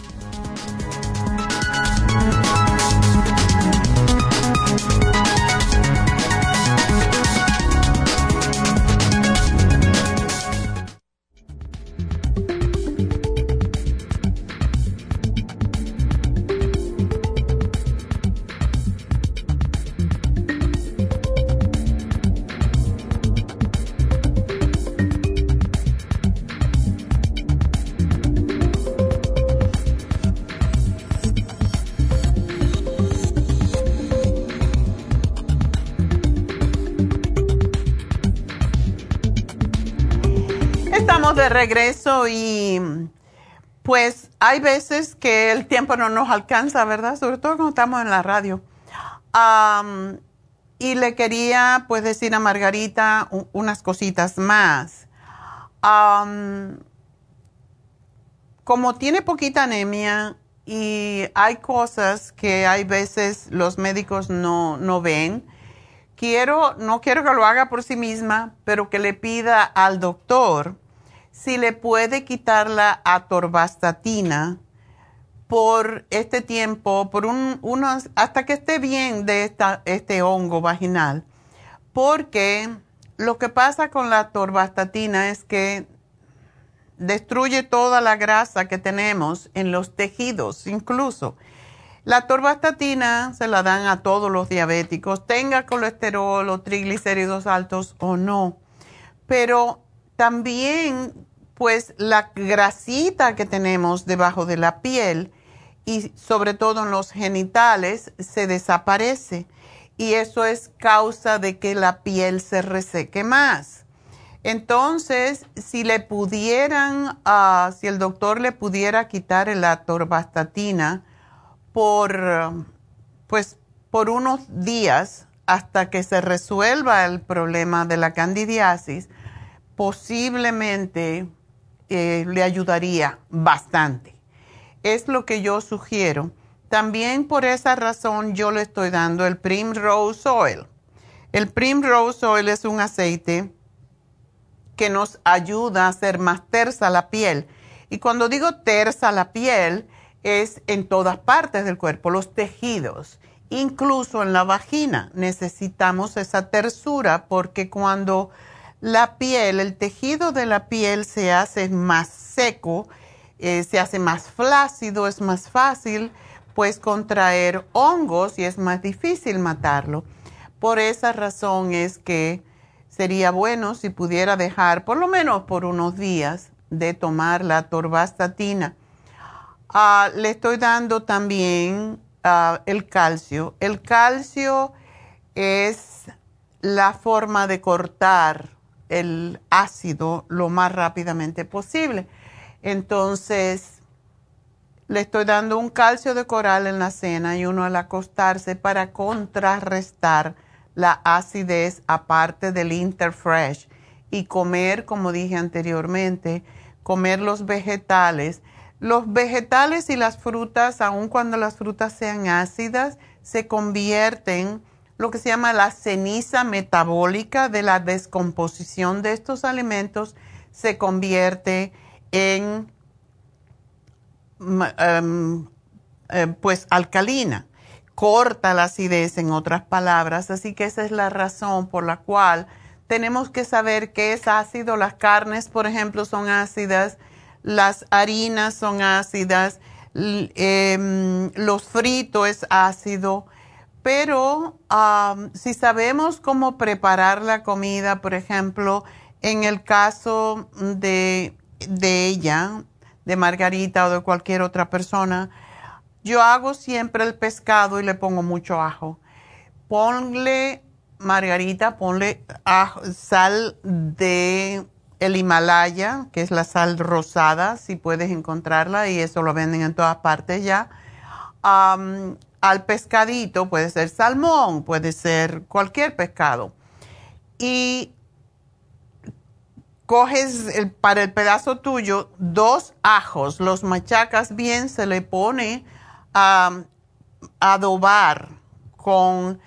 Regreso y pues hay veces que el tiempo no nos alcanza, ¿verdad? Sobre todo cuando estamos en la radio. y le quería pues decir a Margarita unas cositas más. como tiene poquita anemia y hay cosas que hay veces los médicos no, no ven, quiero, no quiero que lo haga por sí misma, pero que le pida al doctor si le puede quitar la atorvastatina por este tiempo, por un, unos, hasta que esté bien de esta, este hongo vaginal. Porque lo que pasa con la atorvastatina es que destruye toda la grasa que tenemos en los tejidos, incluso. La torvastatina se la dan a todos los diabéticos, tenga colesterol o triglicéridos altos o no. Pero también pues la grasita que tenemos debajo de la piel y sobre todo en los genitales se desaparece y eso es causa de que la piel se reseque más. Entonces, si le pudieran, ah, si el doctor le pudiera quitar la torvastatina por, pues, por unos días hasta que se resuelva el problema de la candidiasis, posiblemente eh, le ayudaría bastante. Es lo que yo sugiero. También por esa razón yo le estoy dando el Primrose Oil. El Primrose Oil es un aceite que nos ayuda a hacer más tersa la piel. Y cuando digo tersa la piel, es en todas partes del cuerpo, los tejidos, incluso en la vagina. Necesitamos esa tersura porque cuando la piel, el tejido de la piel se hace más seco, eh, se hace más flácido, es más fácil pues contraer hongos y es más difícil matarlo. Por esa razón es que sería bueno si pudiera dejar por lo menos por unos días de tomar la torvastatina. Ah, le estoy dando también ah, el calcio. El calcio es la forma de cortar el ácido lo más rápidamente posible. Entonces, le estoy dando un calcio de coral en la cena y uno al acostarse para contrarrestar la acidez aparte del Interfresh y comer, como dije anteriormente, comer los vegetales. Los vegetales y las frutas, aun cuando las frutas sean ácidas, se convierten lo que se llama la ceniza metabólica de la descomposición de estos alimentos, se convierte en em, eh, pues alcalina corta la acidez, en otras palabras. Así que esa es la razón por la cual tenemos que saber qué es ácido. Las carnes, por ejemplo, son ácidas, las harinas son ácidas, em, los fritos es ácido. Pero si sabemos cómo preparar la comida, por ejemplo, en el caso de, de ella, de Margarita o de cualquier otra persona, yo hago siempre el pescado y le pongo mucho ajo. Ponle, Margarita, ponle sal de el Himalaya, que es la sal rosada, si puedes encontrarla, y eso lo venden en todas partes ya. Al pescadito, puede ser salmón, puede ser cualquier pescado. Y coges para el pedazo tuyo dos ajos, los machacas bien, se le pone a adobar con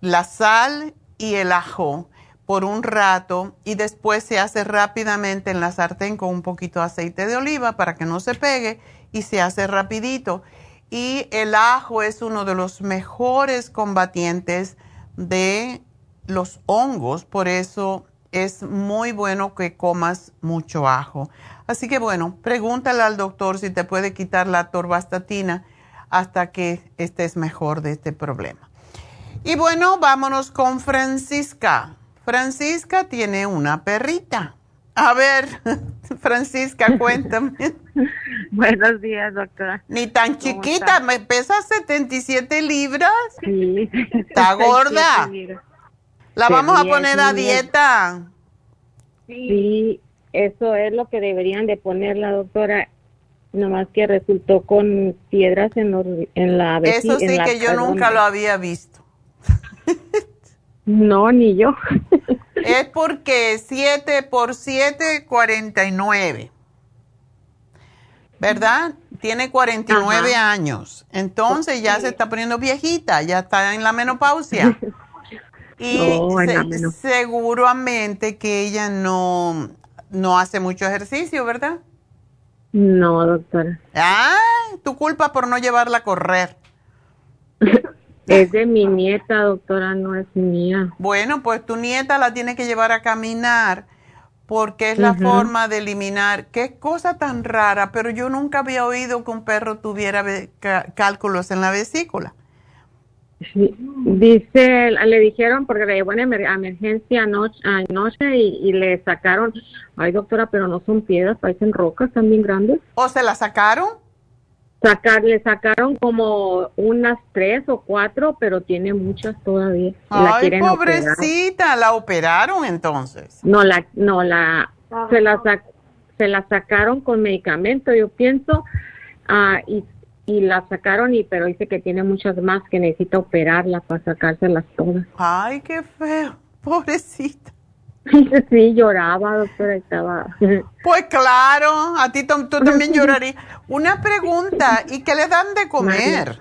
la sal y el ajo por un rato y después se hace rápidamente en la sartén con un poquito de aceite de oliva para que no se pegue y se hace rapidito. Y el ajo es uno de los mejores combatientes de los hongos, por eso es muy bueno que comas mucho ajo. Así que bueno, pregúntale al doctor si te puede quitar la torvastatina hasta que estés mejor de este problema. Y bueno, vámonos con Francisca. Francisca tiene una perrita. A ver, Francisca, cuéntame. Buenos días, doctora. Ni tan chiquita, me pesa 77 libras. Sí. Está gorda. La vamos a poner a dieta. Sí, eso es lo que deberían de poner la doctora nomás que resultó con piedras en, en la Eso sí que yo nunca lo había visto. No, ni yo. es porque 7 por 7, 49. ¿Verdad? Tiene 49 años. Entonces ya se está poniendo viejita, ya está en la menopausia. Y seguramente que ella no, no hace mucho ejercicio, ¿verdad? No, doctora. ¡Ay! Tu culpa por no llevarla a correr. es de mi nieta, doctora, no es mía. Bueno, pues tu nieta la tiene que llevar a caminar porque es la forma de eliminar. Qué cosa tan rara, pero yo nunca había oído que un perro tuviera cálculos en la vesícula. Dice, le dijeron porque le llevó en emergencia anoche, anoche y, le sacaron, ay doctora, pero no son piedras, parecen rocas también grandes. ¿O se la sacaron? Sacar, le sacaron como unas tres o cuatro, pero tiene muchas todavía. Ay, pobrecita, ¿la operaron entonces? No, la, no, la, se la, se la sacaron con medicamento, yo pienso, ah, y y la sacaron y pero dice que tiene muchas más que necesita operarla para sacárselas todas. Ay, qué feo, pobrecita. Sí, lloraba, doctora, estaba. Pues claro, a ti tú también llorarías. Una pregunta, ¿y qué le dan de comer?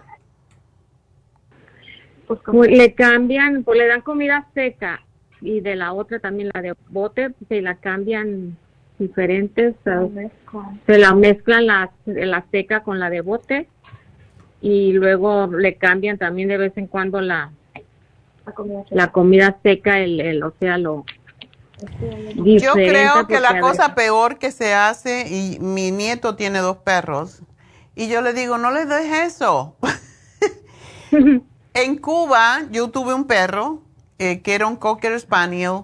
Pues, pues le cambian, pues le dan comida seca y de la otra también la de bote, se la cambian diferentes, se la mezclan la, la seca con la de bote y luego le cambian también de vez en cuando la la comida seca, el, el o sea, lo yo creo que la cosa peor que se hace, y mi nieto tiene dos perros, y yo le digo, no le des eso. en Cuba yo tuve un perro eh, que era un Cocker Spaniel,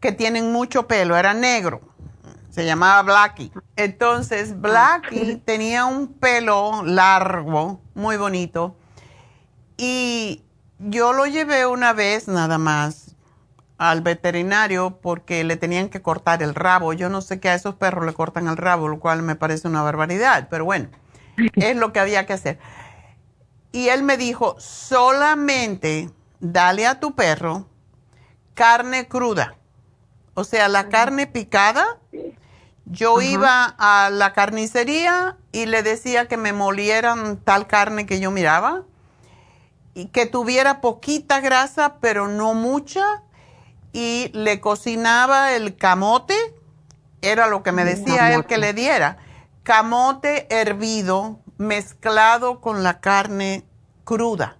que tienen mucho pelo, era negro, se llamaba Blackie. Entonces Blackie tenía un pelo largo, muy bonito, y yo lo llevé una vez nada más al veterinario porque le tenían que cortar el rabo. Yo no sé qué a esos perros le cortan el rabo, lo cual me parece una barbaridad, pero bueno, es lo que había que hacer. Y él me dijo, solamente dale a tu perro carne cruda, o sea, la carne picada. Yo iba a la carnicería y le decía que me molieran tal carne que yo miraba y que tuviera poquita grasa, pero no mucha y le cocinaba el camote, era lo que me decía él que le diera, camote hervido mezclado con la carne cruda,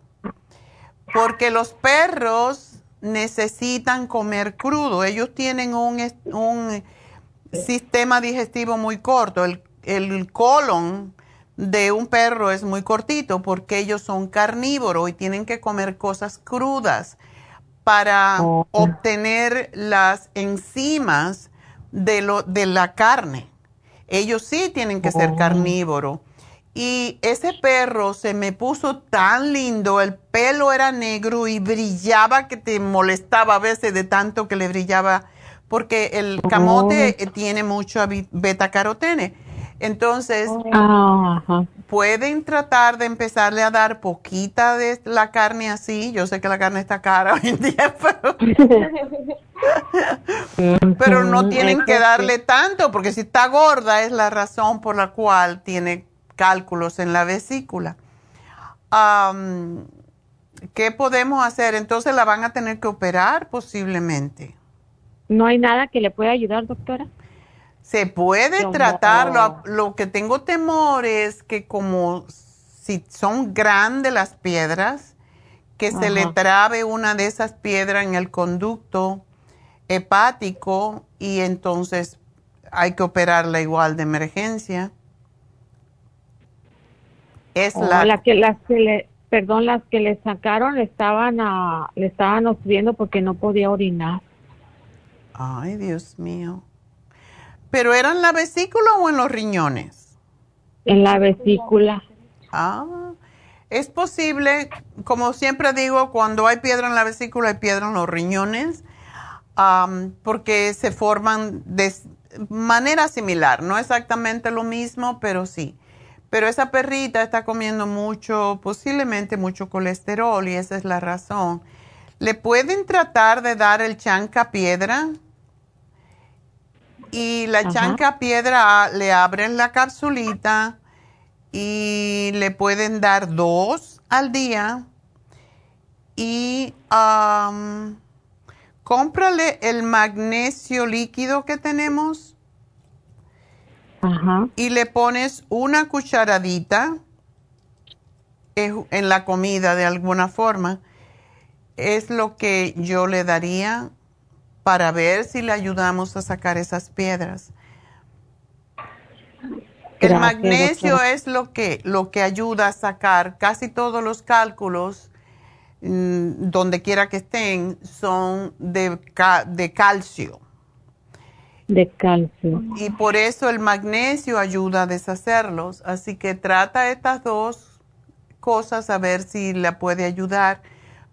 porque los perros necesitan comer crudo, ellos tienen un, un sistema digestivo muy corto, el, el colon de un perro es muy cortito porque ellos son carnívoros y tienen que comer cosas crudas para oh. obtener las enzimas de, lo, de la carne. Ellos sí tienen que ser oh. carnívoros. Y ese perro se me puso tan lindo, el pelo era negro y brillaba que te molestaba a veces de tanto que le brillaba, porque el camote oh. tiene mucho beta carotene. Entonces, pueden tratar de empezarle a dar poquita de la carne así. Yo sé que la carne está cara hoy en día, pero, no tienen que darle tanto, porque si está gorda es la razón por la cual tiene cálculos en la vesícula. ¿Qué podemos hacer? Entonces la van a tener que operar posiblemente. ¿No hay nada que le pueda ayudar, doctora? Se puede tratar, lo, que tengo temor es que como si son grandes las piedras, que se le trabe una de esas piedras en el conducto hepático y entonces hay que operarla igual de emergencia. Es oh, la, que las que le, perdón, las que le sacaron estaban a, le estaban obstruyendo porque no podía orinar. Ay, Dios mío. ¿Pero era en la vesícula o en los riñones? En la vesícula. Ah, es posible, como siempre digo, cuando hay piedra en la vesícula hay piedra en los riñones, porque se forman de manera similar, no exactamente lo mismo, pero sí. Pero esa perrita está comiendo mucho, posiblemente mucho colesterol y esa es la razón. ¿Le pueden tratar de dar el chanca piedra? Y la chanca piedra le abren la capsulita y le pueden dar dos al día. Y cómprale el magnesio líquido que tenemos. Y le pones una cucharadita en la comida de alguna forma. Es lo que yo le daría para ver si le ayudamos a sacar esas piedras. el magnesio es lo que, lo que ayuda a sacar casi todos los cálculos, mm, donde quiera que estén, son de, de calcio. De calcio. Y por eso el magnesio ayuda a deshacerlos. Así que trata estas dos cosas a ver si le puede ayudar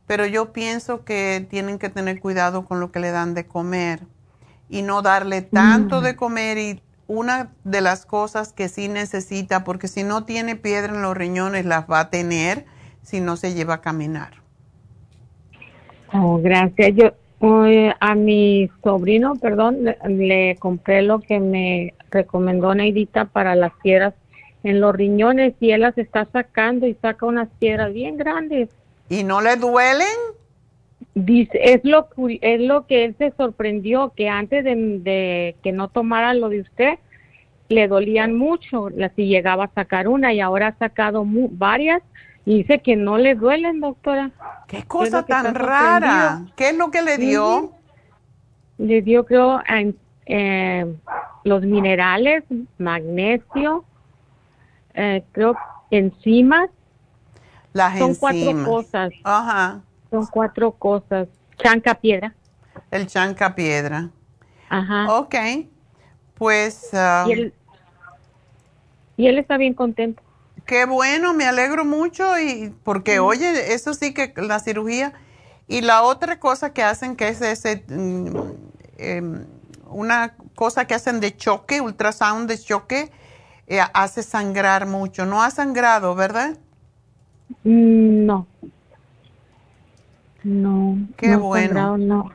pero yo pienso que tienen que tener cuidado con lo que le dan de comer y no darle tanto mm. de comer y una de las cosas que sí necesita, porque si no tiene piedra en los riñones, las va a tener si no se lleva a caminar. Oh, gracias. Yo eh, a mi sobrino, perdón, le, compré lo que me recomendó Neidita para las piedras en los riñones y él las está sacando y saca unas piedras bien grandes. ¿Y no le duelen? Dice, es lo, es lo que él se sorprendió, que antes de, que no tomara lo de usted, le dolían mucho, si llegaba a sacar una y ahora ha sacado varias y dice que no le duelen, doctora. Qué cosa tan rara. ¿Qué es lo que le dio? Le dio, creo, eh, los minerales, magnesio, eh, creo, enzimas. Las Son cuatro cosas. Ajá. Son cuatro cosas. Chanca piedra. El chanca piedra. Ajá. Ok. Pues. y, él, y él está bien contento. Qué bueno, me alegro mucho y porque oye, eso sí que la cirugía y la otra cosa que hacen que es ese mm, em, una cosa que hacen de choque, ultrasound de choque, eh, hace sangrar mucho. No ha sangrado, ¿verdad? Mm, no. No. Qué bueno. no.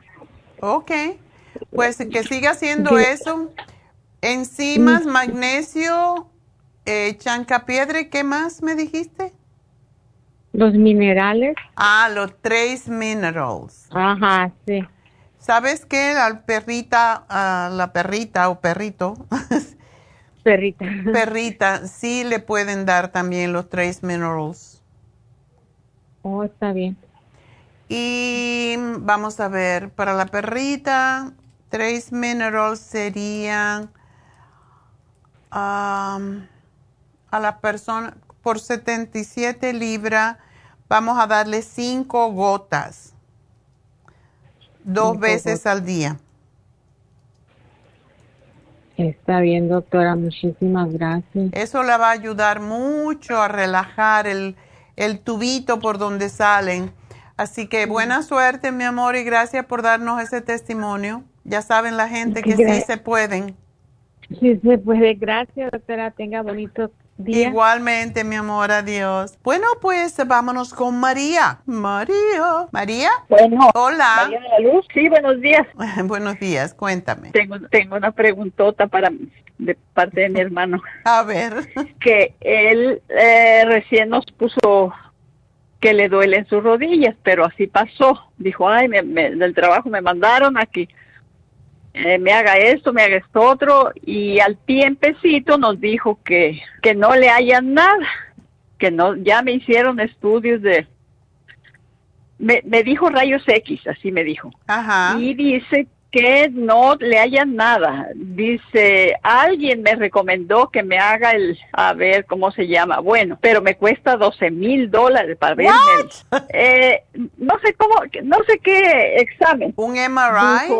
Ok. Pues que siga haciendo eso. Enzimas, magnesio, eh, ¿y qué más me dijiste? Los minerales. Ah, los trace minerals. Ajá, sí. ¿Sabes qué? La perrita, a la perrita o perrito. perrita. perrita, sí le pueden dar también los trace minerals. Oh, está bien. Y vamos a ver, para la perrita, trace minerals serían a la persona por 77 libras, vamos a darle 5 gotas, dos veces al día. Está bien, doctora, muchísimas gracias. Eso le va a ayudar mucho a relajar el, el tubito por donde salen. Así que buena suerte, mi amor, y gracias por darnos ese testimonio. Ya saben la gente que sí se pueden. Sí se puede. Gracias, doctora. Tenga bonitos Igualmente, mi amor, adiós. Bueno, pues vámonos con María. María. María. Bueno. Hola. María de la Luz. Sí, buenos días. buenos días, cuéntame. Tengo, tengo una preguntota para de parte de mi hermano. A ver. Que él eh, recién nos puso que le duelen sus rodillas, pero así pasó. Dijo, ay, del trabajo me mandaron aquí eh, me haga esto, me haga esto otro, y al tiempecito nos dijo que, que no le hayan nada, que no, ya me hicieron estudios de, me, me dijo rayos X, así me dijo. Ajá. Y dice que no le haya nada. Dice, alguien me recomendó que me haga el, a ver cómo se llama. Bueno, pero me cuesta 12 mil dólares para verme. Eh, no sé cómo, no sé qué examen. ¿Un MRI?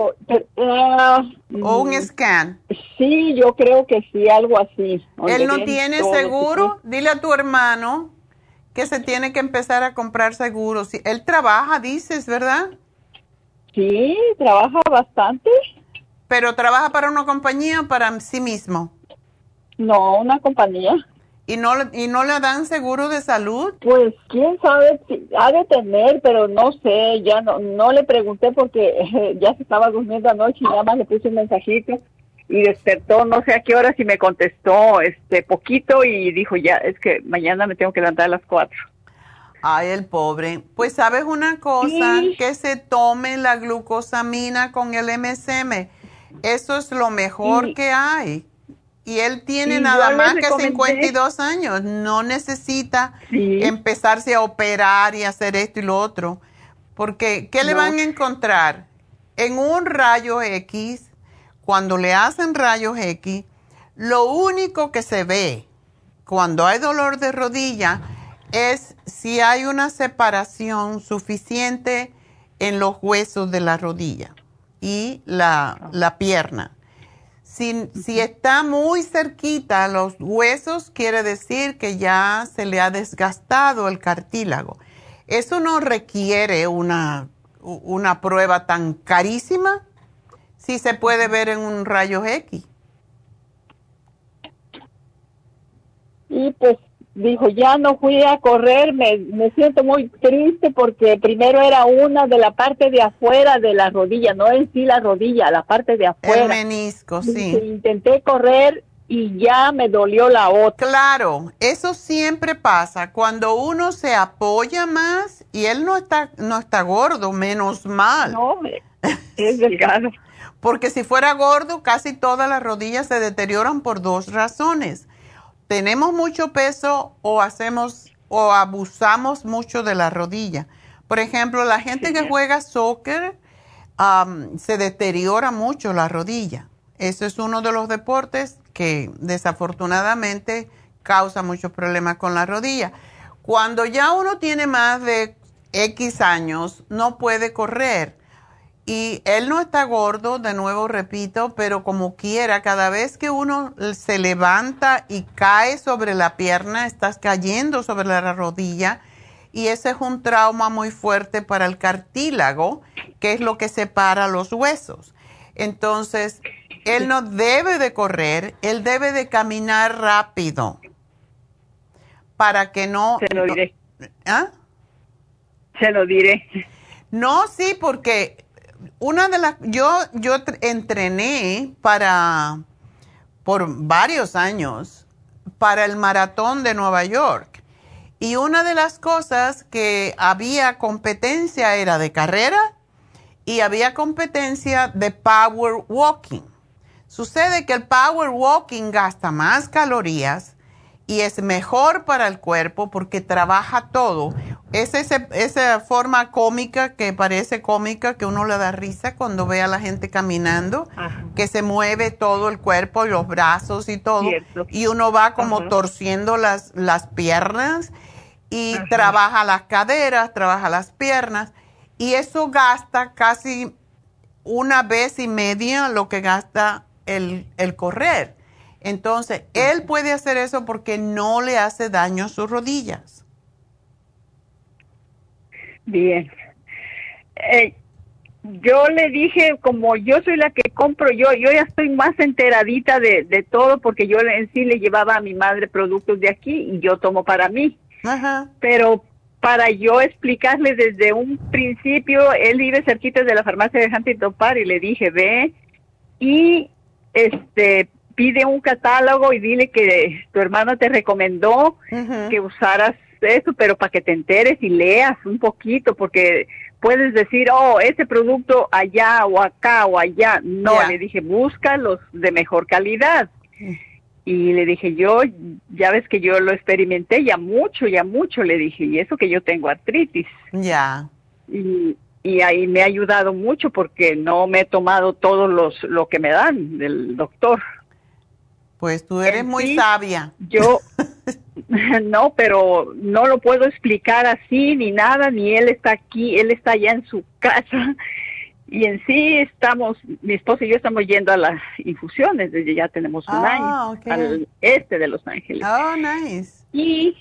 Ah, ¿O un scan? Sí, yo creo que sí, algo así. ¿Él no tiene seguro? Dile a tu hermano que se tiene que empezar a comprar seguros. Él trabaja, dices, ¿verdad? Sí, trabaja bastante. ¿Pero trabaja para una compañía o para sí mismo? No, una compañía. ¿Y no, ¿Y no le dan seguro de salud? Pues quién sabe, ha de tener, pero no sé, ya no, no le pregunté porque ya se estaba durmiendo anoche y nada más le puse un mensajito y despertó no sé a qué hora y me contestó este poquito y dijo ya, es que mañana me tengo que levantar a las cuatro. Ay, el pobre. Pues sabes una cosa, que se tome la glucosamina con el MSM. Eso es lo mejor que hay. Y él tiene nada más que 52 años. No necesita empezarse a operar y hacer esto y lo otro. Porque, ¿qué le van a encontrar? En un rayo X, cuando le hacen rayos X, lo único que se ve cuando hay dolor de rodilla es si hay una separación suficiente en los huesos de la rodilla y la, la pierna. Si, si, está muy cerquita los huesos, quiere decir que ya se le ha desgastado el cartílago. Eso no requiere una, una prueba tan carísima si se puede ver en un rayo X. Y pues dijo, ya no fui a correr, me, me siento muy triste porque primero era una de la parte de afuera de la rodilla, no en sí la rodilla, la parte de afuera. El menisco, sí. Intenté correr y ya me dolió la otra. Claro, eso siempre pasa cuando uno se apoya más y él no está no está gordo, menos mal. No, es delgado. Porque si fuera gordo, casi todas las rodillas se deterioran por dos razones. Tenemos mucho peso o hacemos o abusamos mucho de la rodilla. Por ejemplo, la gente que juega soccer se deteriora mucho la rodilla. Eso es uno de los deportes que desafortunadamente causa muchos problemas con la rodilla. Cuando ya uno tiene más de X años, no puede correr y él no está gordo, de nuevo repito, pero como quiera, cada vez que uno se levanta y cae sobre la pierna, estás cayendo sobre la rodilla y ese es un trauma muy fuerte para el cartílago, que es lo que separa los huesos. Entonces, él no debe de correr, él debe de caminar rápido para que no... Se lo diré. ¿Ah? Se lo diré. No, sí, porque una de las, yo, yo entrené para, por varios años, para el maratón de Nueva York. Y una de las cosas que había competencia era de carrera y había competencia de power walking. Sucede que el power walking gasta más calorías y es mejor para el cuerpo porque trabaja todo. Es esa forma cómica que parece cómica que uno le da risa cuando ve a la gente caminando, que se mueve todo el cuerpo, los brazos y todo, y uno va como torciendo las, las piernas y trabaja las caderas, trabaja las piernas, y eso gasta casi una vez y media lo que gasta el, el correr. Entonces, él puede hacer eso porque no le hace daño a sus rodillas. Bien. Eh, yo le dije, como yo soy la que compro, yo yo ya estoy más enteradita de, de todo porque yo en sí le llevaba a mi madre productos de aquí y yo tomo para mí. Ajá. Pero para yo explicarle desde un principio, él vive cerquita de la farmacia de Huntington Park y le dije, ve y este pide un catálogo y dile que tu hermano te recomendó que usaras eso, pero para que te enteres y leas un poquito, porque puedes decir, oh, ese producto allá o acá o allá. No, le dije, busca los de mejor calidad. Y le dije, yo, ya ves que yo lo experimenté ya mucho, ya mucho, le dije, y eso que yo tengo artritis. Ya. Y, y ahí me ha ayudado mucho porque no me he tomado todos los, lo que me dan del doctor. Pues tú eres muy sabia. Yo, no, pero no lo puedo explicar así ni nada, ni él está aquí, él está allá en su casa. Y en sí estamos, mi esposo y yo estamos yendo a las infusiones, desde ya tenemos un Ah, año, al este de Los Ángeles. Oh, nice. Y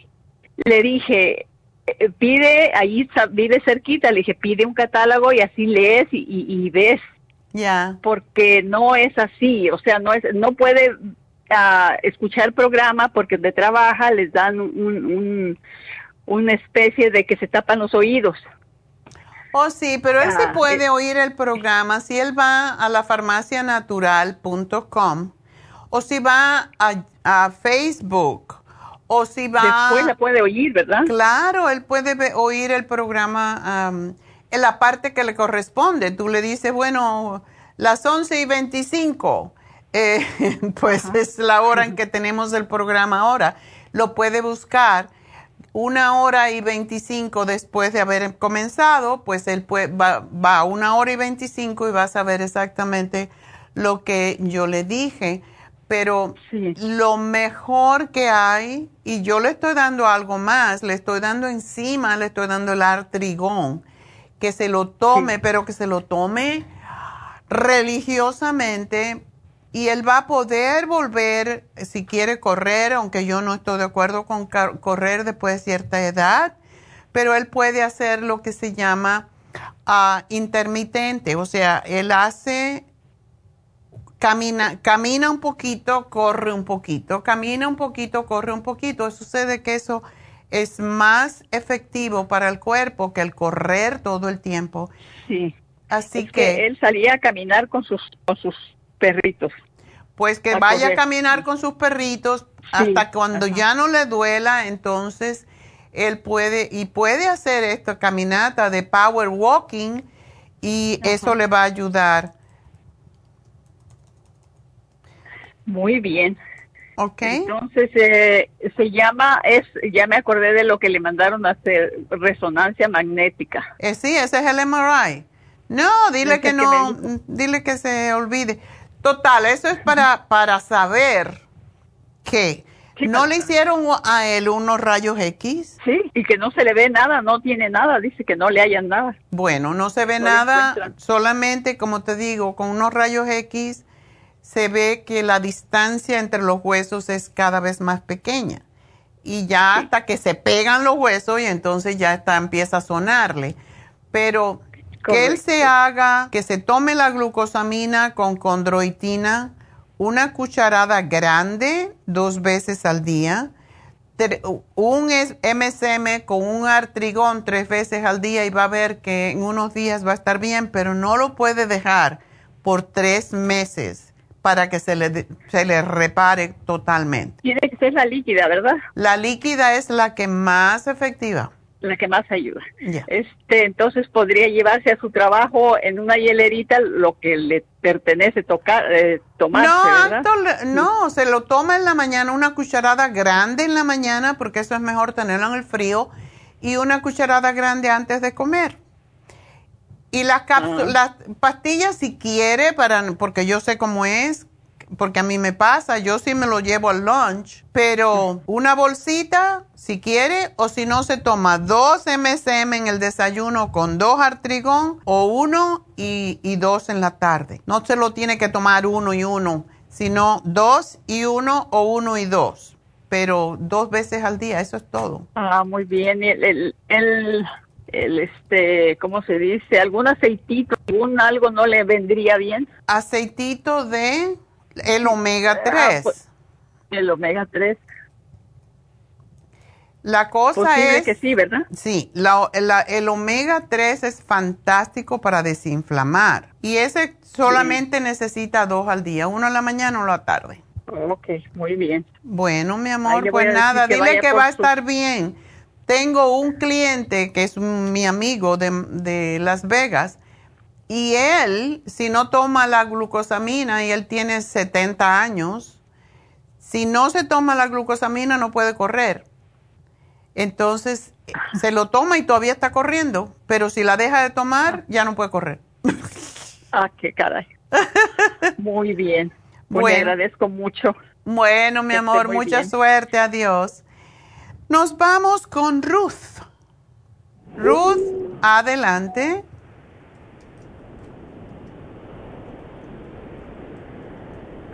le dije, eh, pide, ahí vive cerquita, le dije, pide un catálogo y así lees y, y- y ves. Ya. Porque no es así, o sea, no es, no puede ah, escuchar el programa porque donde trabaja les dan un, un- una especie de que se tapan los oídos. Oh, sí, pero él sí Ah, puede oír el programa si él va a la farmacianatural.com o si va a, a Facebook o si va... Después la puede oír, ¿verdad? Claro, él puede oír el programa am, en la parte que le corresponde. Tú le dices, bueno, las 11 y 25, eh, pues es la hora en que tenemos el programa ahora. Lo puede buscar una hora y 25 después de haber comenzado, pues él pue- va, va a una hora y 25 y va a saber exactamente lo que yo le dije. Pero lo mejor que hay, y yo le estoy dando algo más, le estoy dando encima, le estoy dando el artrigón, que se lo tome, pero que se lo tome religiosamente y él va a poder volver, si quiere correr, aunque yo no estoy de acuerdo con correr después de cierta edad, pero él puede hacer lo que se llama ah, intermitente, o sea, él hace camina, camina un poquito, corre un poquito, camina un poquito, corre un poquito. Sucede que eso es más efectivo para el cuerpo que el correr todo el tiempo. Sí. Así que, él salía a caminar con sus con sus perritos. Pues que vaya a caminar con sus perritos hasta cuando ya no le duela, entonces él puede y puede hacer esta caminata de power walking y eso le va a ayudar. Muy bien. Ok. Entonces eh, se llama, es, ya me acordé de lo que le mandaron a hacer, resonancia magnética. Eh, sí, ese es el MRI. No, dile que no, dile que se olvide. Total, eso es para, para saber que ¿No le hicieron a él unos rayos X? Sí, y que no se le ve nada, no tiene nada, dice que no le hayan nada. Bueno, no se ve nada, solamente como te digo, con unos rayos X se ve que la distancia entre los huesos es cada vez más pequeña. Y ya hasta que se pegan los huesos y entonces ya está, empieza a sonarle. Pero que él se haga, que se tome la glucosamina con condroitina una cucharada grande dos veces al día, un MSM con un artrigón tres veces al día y va a ver que en unos días va a estar bien, pero no lo puede dejar por tres meses para que se le, se le repare totalmente. Tiene que ser la líquida, ¿verdad? La líquida es la que más efectiva la que más ayuda. Este, entonces podría llevarse a su trabajo en una hielerita lo que le pertenece tocar, eh, tomarse, no, no, se lo toma en la mañana, una cucharada grande en la mañana, porque eso es mejor tenerlo en el frío, y una cucharada grande antes de comer. Y las, cápsulas, las pastillas si quiere, para, porque yo sé cómo es, porque a mí me pasa, yo sí me lo llevo al lunch, pero una bolsita si quiere o si no se toma dos MSM en el desayuno con dos artrigón o uno y, y dos en la tarde. No se lo tiene que tomar uno y uno, sino dos y uno o uno y dos, pero dos veces al día, eso es todo. Ah, muy bien. El, el, el, el este, ¿cómo se dice? ¿Algún aceitito, algún algo no le vendría bien? Aceitito de... El omega 3. Ah, pues, el omega 3. La cosa es... que sí, ¿verdad? Sí, la, el omega 3 es fantástico para desinflamar. Y ese solamente necesita dos al día, uno en la mañana o en la tarde. Ok, muy bien. Bueno, mi amor, pues nada, dile que va a estar bien. Tengo un cliente que es mi amigo de, de Las Vegas y él, si no toma la glucosamina y él tiene 70 años, si no se toma la glucosamina no puede correr. Entonces, se lo toma y todavía está corriendo, pero si la deja de tomar, ya no puede correr. Ah, qué caray. Muy bien. Pues bueno, agradezco mucho. Bueno, mi amor, mucha suerte. Adiós. Nos vamos con Ruth. Ruth, adelante.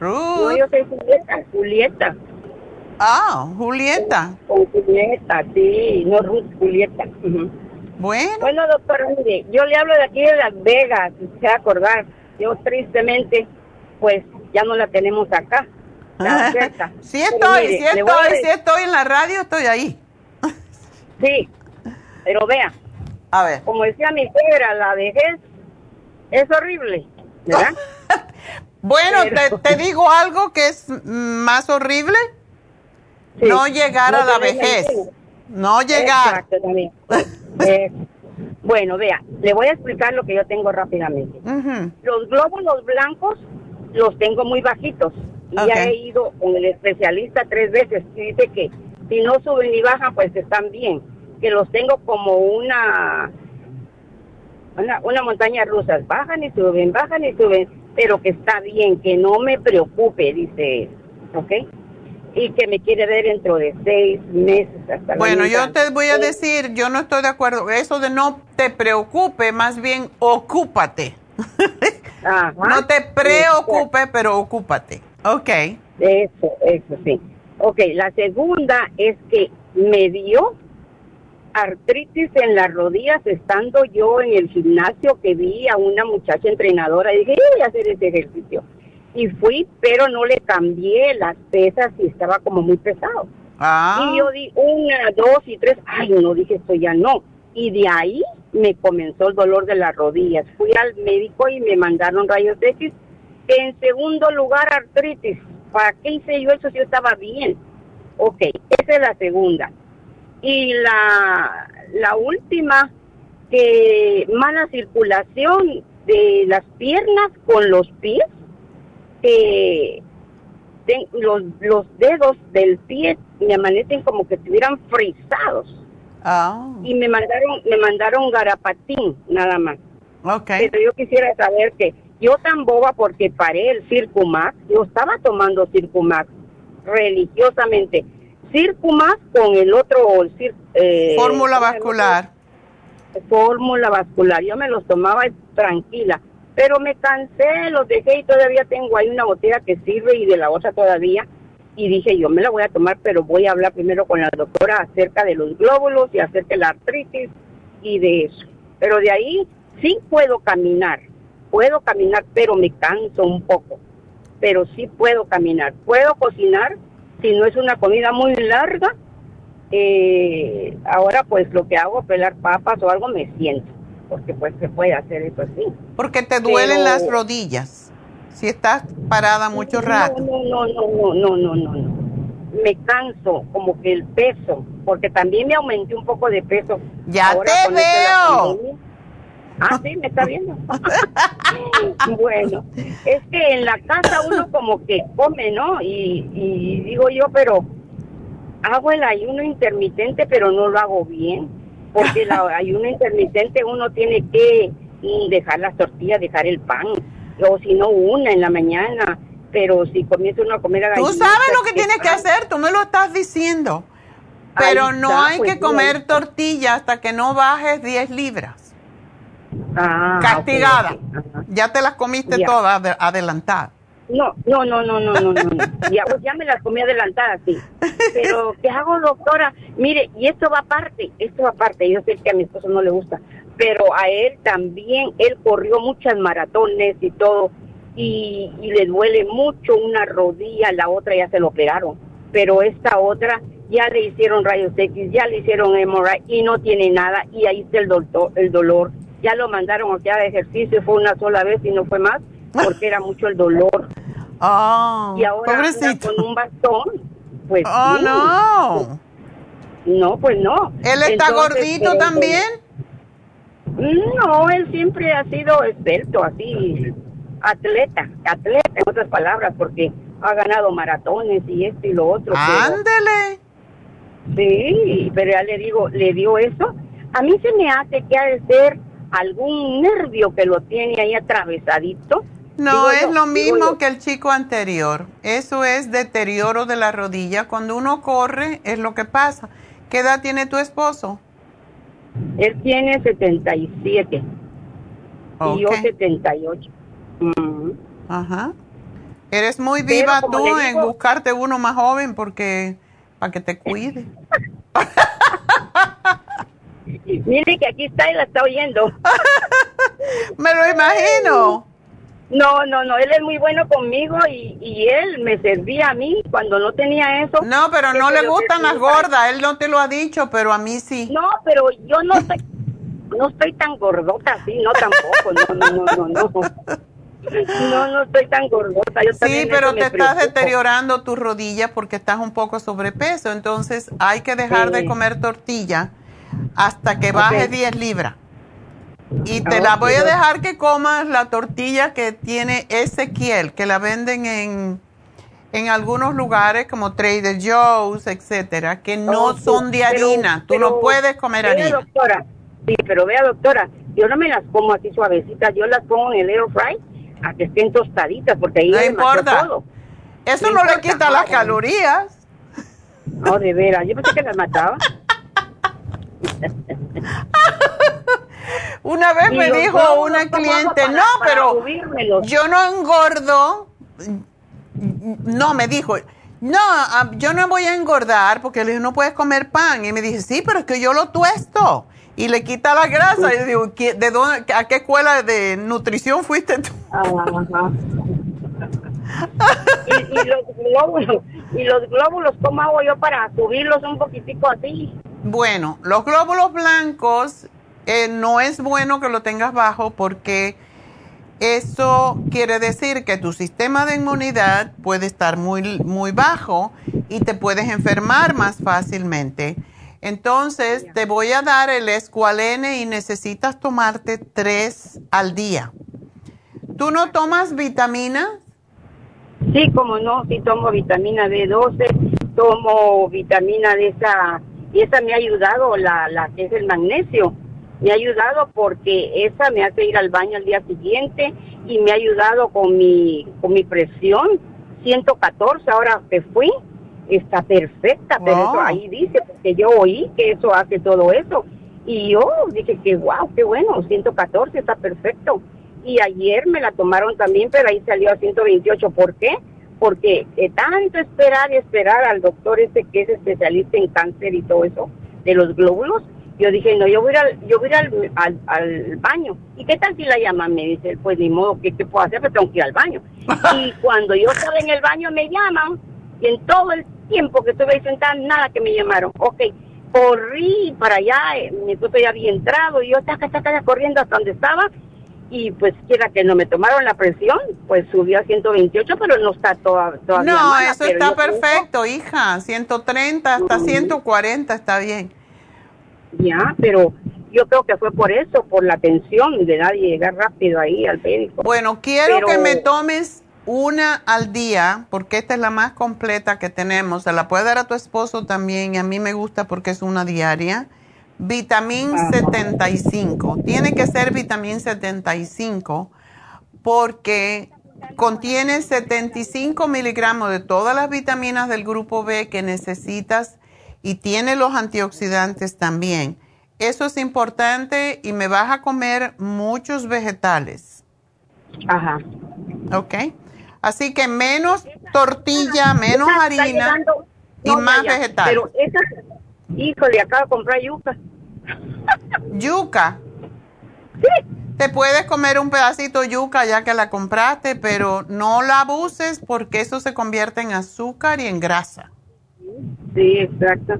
Ruth. yo soy Julieta. Julieta. Ah, Julieta. Julieta, sí, no Ruth, Julieta. Bueno. Bueno, doctora, mire, yo le hablo de aquí de Las Vegas, si se va a acordar. Yo tristemente, pues ya no la tenemos acá. La sí estoy, sí estoy, sí estoy en la radio, estoy ahí. sí, pero vea. A ver. Como decía mi suegra, la vejez es horrible, ¿verdad? Bueno, te, digo algo que es más horrible. No llegar a la vejez. No llegar. Eh, bueno, vea, le voy a explicar lo que yo tengo rápidamente. Los glóbulos blancos los tengo muy bajitos. Y ya he ido con el especialista tres veces y dice que si no suben ni bajan, pues están bien. Que los tengo como una, una, una montaña rusa. Bajan y suben, bajan y suben pero que está bien, que no me preocupe, dice él, ¿ok? Y que me quiere ver dentro de seis meses hasta Bueno, yo te voy a decir, yo no estoy de acuerdo, eso de no te preocupe, más bien ocúpate. no te preocupe, pero ocúpate, ok. Eso, eso sí. Ok, la segunda es que me dio artritis en las rodillas estando yo en el gimnasio que vi a una muchacha entrenadora y dije, voy a hacer ese ejercicio. y fui, pero no le cambié las pesas y estaba como muy pesado. Ah. Y yo di una, dos y tres, ay, no, dije esto ya no. Y de ahí me comenzó el dolor de las rodillas. Fui al médico y me mandaron rayos X. En segundo lugar, artritis. ¿Para qué hice yo eso si yo estaba bien? Ok, esa es la segunda. Y la, la última, que mala circulación de las piernas con los pies, que los, los dedos del pie me amanecen como que estuvieran frisados. Ah, Y me mandaron, me mandaron garapatín, nada más. ok. Pero yo quisiera saber que yo tan boba porque paré el Circumax, yo estaba tomando Circumax religiosamente. Circumax con el otro... el Cir- eh, Fórmula vascular. Fórmula vascular. Yo me los tomaba tranquila, pero me cansé, los dejé y todavía tengo ahí una botella que sirve y de la otra todavía. Y dije, yo me la voy a tomar, pero voy a hablar primero con la doctora acerca de los glóbulos y acerca de la artritis y de eso. Pero de ahí sí puedo caminar, puedo caminar, pero me canso un poco. Pero sí puedo caminar, puedo cocinar, si no es una comida muy larga, eh, ahora pues lo que hago, pelar papas o algo, me siento, porque pues se puede hacer eso así. Porque te duelen Pero- las rodillas. Si estás parada mucho rato. No, no, no, no, no, no, no, no. Me canso, como que el peso, porque también me aumenté un poco de peso. Ya Ahora te veo. Ah, sí, me está viendo. bueno, es que en la casa uno como que come, ¿no? Y, y digo yo, pero hago el ayuno intermitente, pero no lo hago bien, porque el ayuno intermitente uno tiene que dejar las tortillas, dejar el pan, o si no una en la mañana, pero si comienza uno a comer a Tú sabes lo que ¿qué tienes que hacer, tú me lo estás diciendo. Pero no hay pues, que comer tortilla hasta que no bajes 10 libras. Ah, Castigada. Ya te las comiste todas ade- adelantadas. No, no, no, no, no, no, no. Ya, pues, ya me las comí adelantadas, sí. Pero, ¿qué hago, doctora? Mire, y esto va aparte, esto va aparte. Yo sé que a mi esposo no le gusta, pero a él también, él corrió muchas maratones y todo, y, y le duele mucho una rodilla, la otra ya se lo operaron, pero esta otra ya le hicieron rayos X, ya le hicieron MRI y no tiene nada, y ahí está el, el dolor. Ya lo mandaron a que haga ejercicio, fue una sola vez y no fue más, porque era mucho el dolor Oh, y ahora con un bastón, pues Oh, sí. no. No, pues no. ¿Él está Entonces, gordito eh, también? No, él siempre ha sido experto, así, atleta, atleta en otras palabras, porque ha ganado maratones y esto y lo otro. pero- Ándele. Sí, pero ya le digo, le dio eso. A mí se me hace que ha de ser algún nervio que lo tiene ahí atravesadito. No, Digo es yo, lo mismo que el chico anterior. Eso es deterioro de la rodilla. Cuando uno corre, es lo que pasa. ¿Qué edad tiene tu esposo? Él tiene 77 y yo Ok. 78. Mm. Ajá. Eres muy viva tú en buscarte uno más joven porque para que te cuide. Mire que aquí está y la está oyendo. Me lo imagino. No, no, no, él es muy bueno conmigo y, y él me servía a mí cuando no tenía eso. No, pero no le gustan las gordas. Él no te lo ha dicho, pero a mí sí. No, pero yo no estoy, no estoy tan gordota así, no tampoco, no, no, no, no, no. No, no estoy tan gordota. Yo Sí, pero te estás deteriorando tu rodilla porque estás un poco sobrepeso. Entonces hay que dejar de comer tortilla hasta que baje Ok. 10 libras. Y te la voy a dejar que comas la tortilla que tiene Ezequiel, que la venden en, en algunos lugares como Trader Joe's, etcétera, que no Oh, sí, son de pero- harina. Tú pero no puedes comer vea, harina. doctora, sí, pero vea, doctora, yo no me las como así suavecitas, yo las pongo en el air fry a que estén tostaditas, porque ahí No importa. todo. Eso no no le quita las Ah, calorías. No, de veras, yo pensé que las mataba. Una vez me dijo una ¿cómo hago cliente, para- no, para pero subírmelos? yo no engordo. No, me dijo, no, ah, yo no voy a engordar porque le dije, no puedes comer pan. Y me dice, sí, pero es que yo lo tuesto. Y le quita la grasa. Y digo, ¿qué- ¿de dónde, ¿a qué escuela de nutrición fuiste tú? Ajá. y, los glóbulos, y los glóbulos, ¿cómo hago yo para subirlos un poquitico así? Bueno, los glóbulos blancos eh, no es bueno que lo tengas bajo porque eso quiere decir que tu sistema de inmunidad puede estar muy, muy bajo y te puedes enfermar más fácilmente. Entonces, te voy a dar el escualene y necesitas tomarte tres al día. ¿Tú no tomas vitamina? Sí, como no, sí tomo vitamina B12, tomo vitamina de esa, y esa me ha ayudado, la, la que es el magnesio me ha ayudado porque esa me hace ir al baño al día siguiente y me ha ayudado con mi, con mi presión, 114, ahora que fui, está perfecta, pero ahí dice, porque yo oí que eso hace todo eso. Y yo dije que wow, qué bueno, 114 está perfecto. Y ayer me la tomaron también, pero ahí salió a 128. ¿Por qué? Porque de tanto esperar y esperar al doctor este que es especialista en cáncer y todo eso, de los glóbulos, yo dije, no, yo voy a ir, al, yo voy al, al, baño. ¿Y qué tal si la llaman? Me dice, pues ni modo, ¿qué, puedo hacer? Pero tengo que ir al baño. y cuando yo estaba en el baño me llaman y en todo el tiempo que estuve ahí sentada, nada que me llamaron. Ok, corrí para allá, eh, mi esposo ya había entrado y yo estaba corriendo hasta donde estaba y pues quiera que no me tomaron la presión, pues subió a 128, pero no está toda, todavía No, eso está perfecto, hija, 130 hasta 140 está bien. Ya, pero yo creo que fue por eso, por la tensión de nadie llegar rápido ahí al médico. Bueno, quiero que me tomes una al día, porque esta es la más completa que tenemos. Se la puede dar a tu esposo también, y a mí me gusta porque es una diaria. Vitamin 75. Tiene que ser vitamin 75 porque contiene 75 miligramos de todas las vitaminas del grupo B que necesitas y tiene los antioxidantes también. Eso es importante y me vas a comer muchos vegetales. Ajá. Ok. Así que menos tortilla, menos harina y más vegetales. Pero esa, híjole, acabo de comprar yuca. ¿Yuca? Sí. Te puedes comer un pedacito de yuca ya que la compraste, pero no la abuses porque eso se convierte en azúcar y en grasa. Sí, exacto.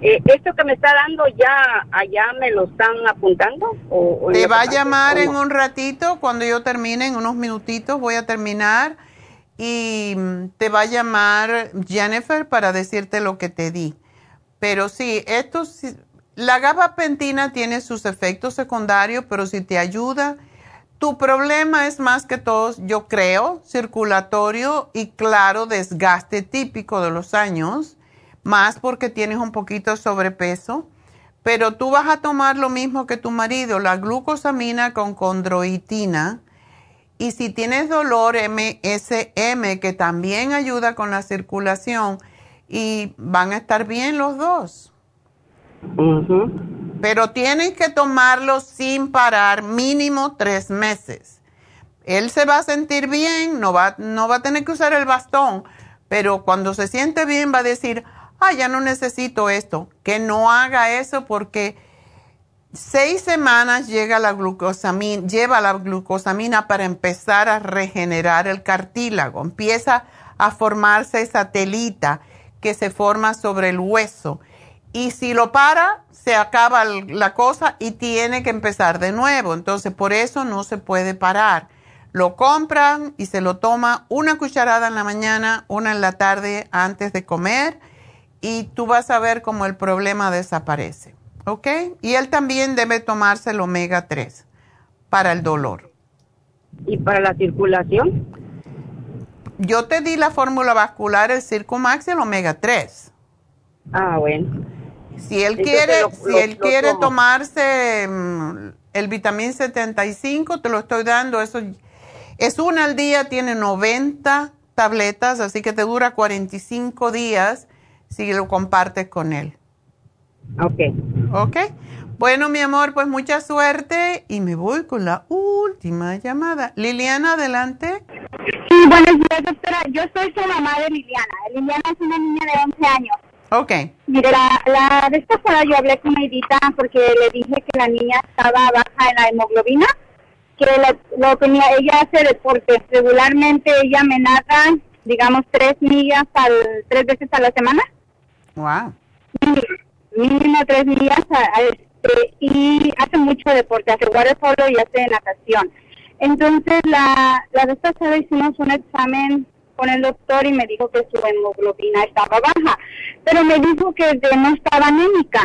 Eh, ¿Esto que me está dando ya allá me lo están apuntando? O, Te va a llamar en un ratito, cuando yo termine, en unos minutitos voy a terminar y mm, te va a llamar Jennifer para decirte lo que te di. Pero sí, esto, la gabapentina tiene sus efectos secundarios, pero si te ayuda, tu problema es más que todo, yo creo, circulatorio y claro, desgaste típico de los años más porque tienes un poquito de sobrepeso, pero tú vas a tomar lo mismo que tu marido, la glucosamina con condroitina. Y si tienes dolor, MSM, que también ayuda con la circulación, y van a estar bien los dos. Pero tienes que tomarlo sin parar, mínimo tres meses. Él se va a sentir bien, no va, no va a tener que usar el bastón, pero cuando se siente bien va a decir, ah, ya no necesito esto. Que no haga eso porque seis semanas llega la glucosamina, lleva la glucosamina para empezar a regenerar el cartílago. Empieza a formarse esa telita que se forma sobre el hueso. Y si lo para, se acaba la cosa y tiene que empezar de nuevo. Entonces, por eso no se puede parar. Lo compran y se lo toma una cucharada en la mañana, una en la tarde antes de comer y tú vas a ver cómo el problema desaparece. ¿Ok? Y él también debe tomarse el omega 3 para el dolor. ¿Y para la circulación? Yo te di la fórmula vascular, el Circumax y el omega 3. Ah, bueno. Si él quiere, si él quiere tomarse mm, el vitamín 75, te lo estoy dando. Eso es una al día, tiene 90 tabletas, así que te dura 45 días si lo compartes con él. Ok. Ok. Bueno, mi amor, pues mucha suerte y me voy con la última llamada. Liliana, adelante. Sí, buenos días, doctora. Yo soy su mamá de Liliana. Liliana es una niña de 11 años. Ok. Mire, la, la vez pasada yo hablé con Edita porque le dije que la niña estaba baja en la hemoglobina que lo tenía, ella hace deporte. Regularmente ella me nada, digamos, tres millas al, tres veces a la semana. Wow. Mínimo tres millas este, y hace mucho deporte, hace waterpolo y hace natación. Entonces, la, la vez pasada hicimos un examen con el doctor y me dijo que su hemoglobina estaba baja, pero me dijo que no estaba anémica.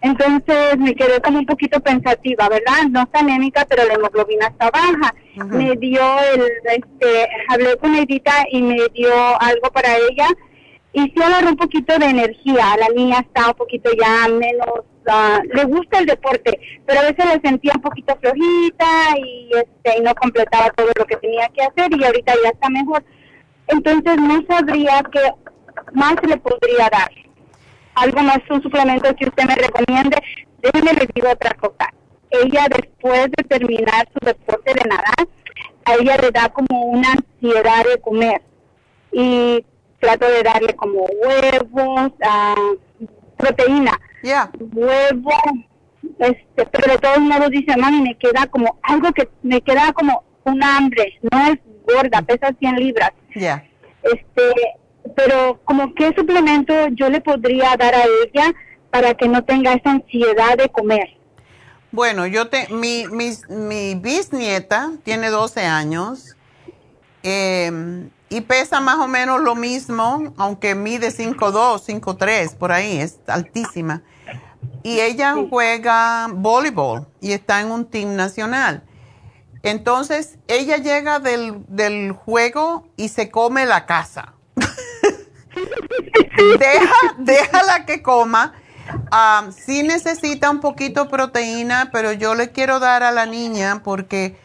Entonces me quedé como un poquito pensativa, ¿verdad? No está anémica, pero la hemoglobina está baja. Me dio el, este, hablé con Edita y me dio algo para ella y sí agarró un poquito de energía. La niña está un poquito ya menos, ah, le gusta el deporte, pero a veces la sentía un poquito flojita y, este, y no completaba todo lo que tenía que hacer y ahorita ya está mejor. Entonces no sabría qué más le podría dar algo más, un suplemento que usted me recomiende, déjeme le digo otra cosa. Ella después de terminar su deporte de nadar, a ella le da como una ansiedad de comer. Y trato de darle como huevos, uh, proteína, yeah. huevo, este, pero de todos modos dice, mami, me queda como algo que me queda como un hambre, no es gorda, pesa 100 libras. Ya. Este, pero como qué suplemento yo le podría dar a ella para que no tenga esa ansiedad de comer. Bueno, yo te, mi, mi, mi bisnieta tiene 12 años em, y pesa más o menos lo mismo, aunque mide 5'2, 5'3, por ahí, es altísima. Y ella juega voleibol y está en un team nacional. Entonces, ella llega del, del juego y se come la casa. Deja, déjala que coma. Um, sí necesita un poquito de proteína, pero yo le quiero dar a la niña porque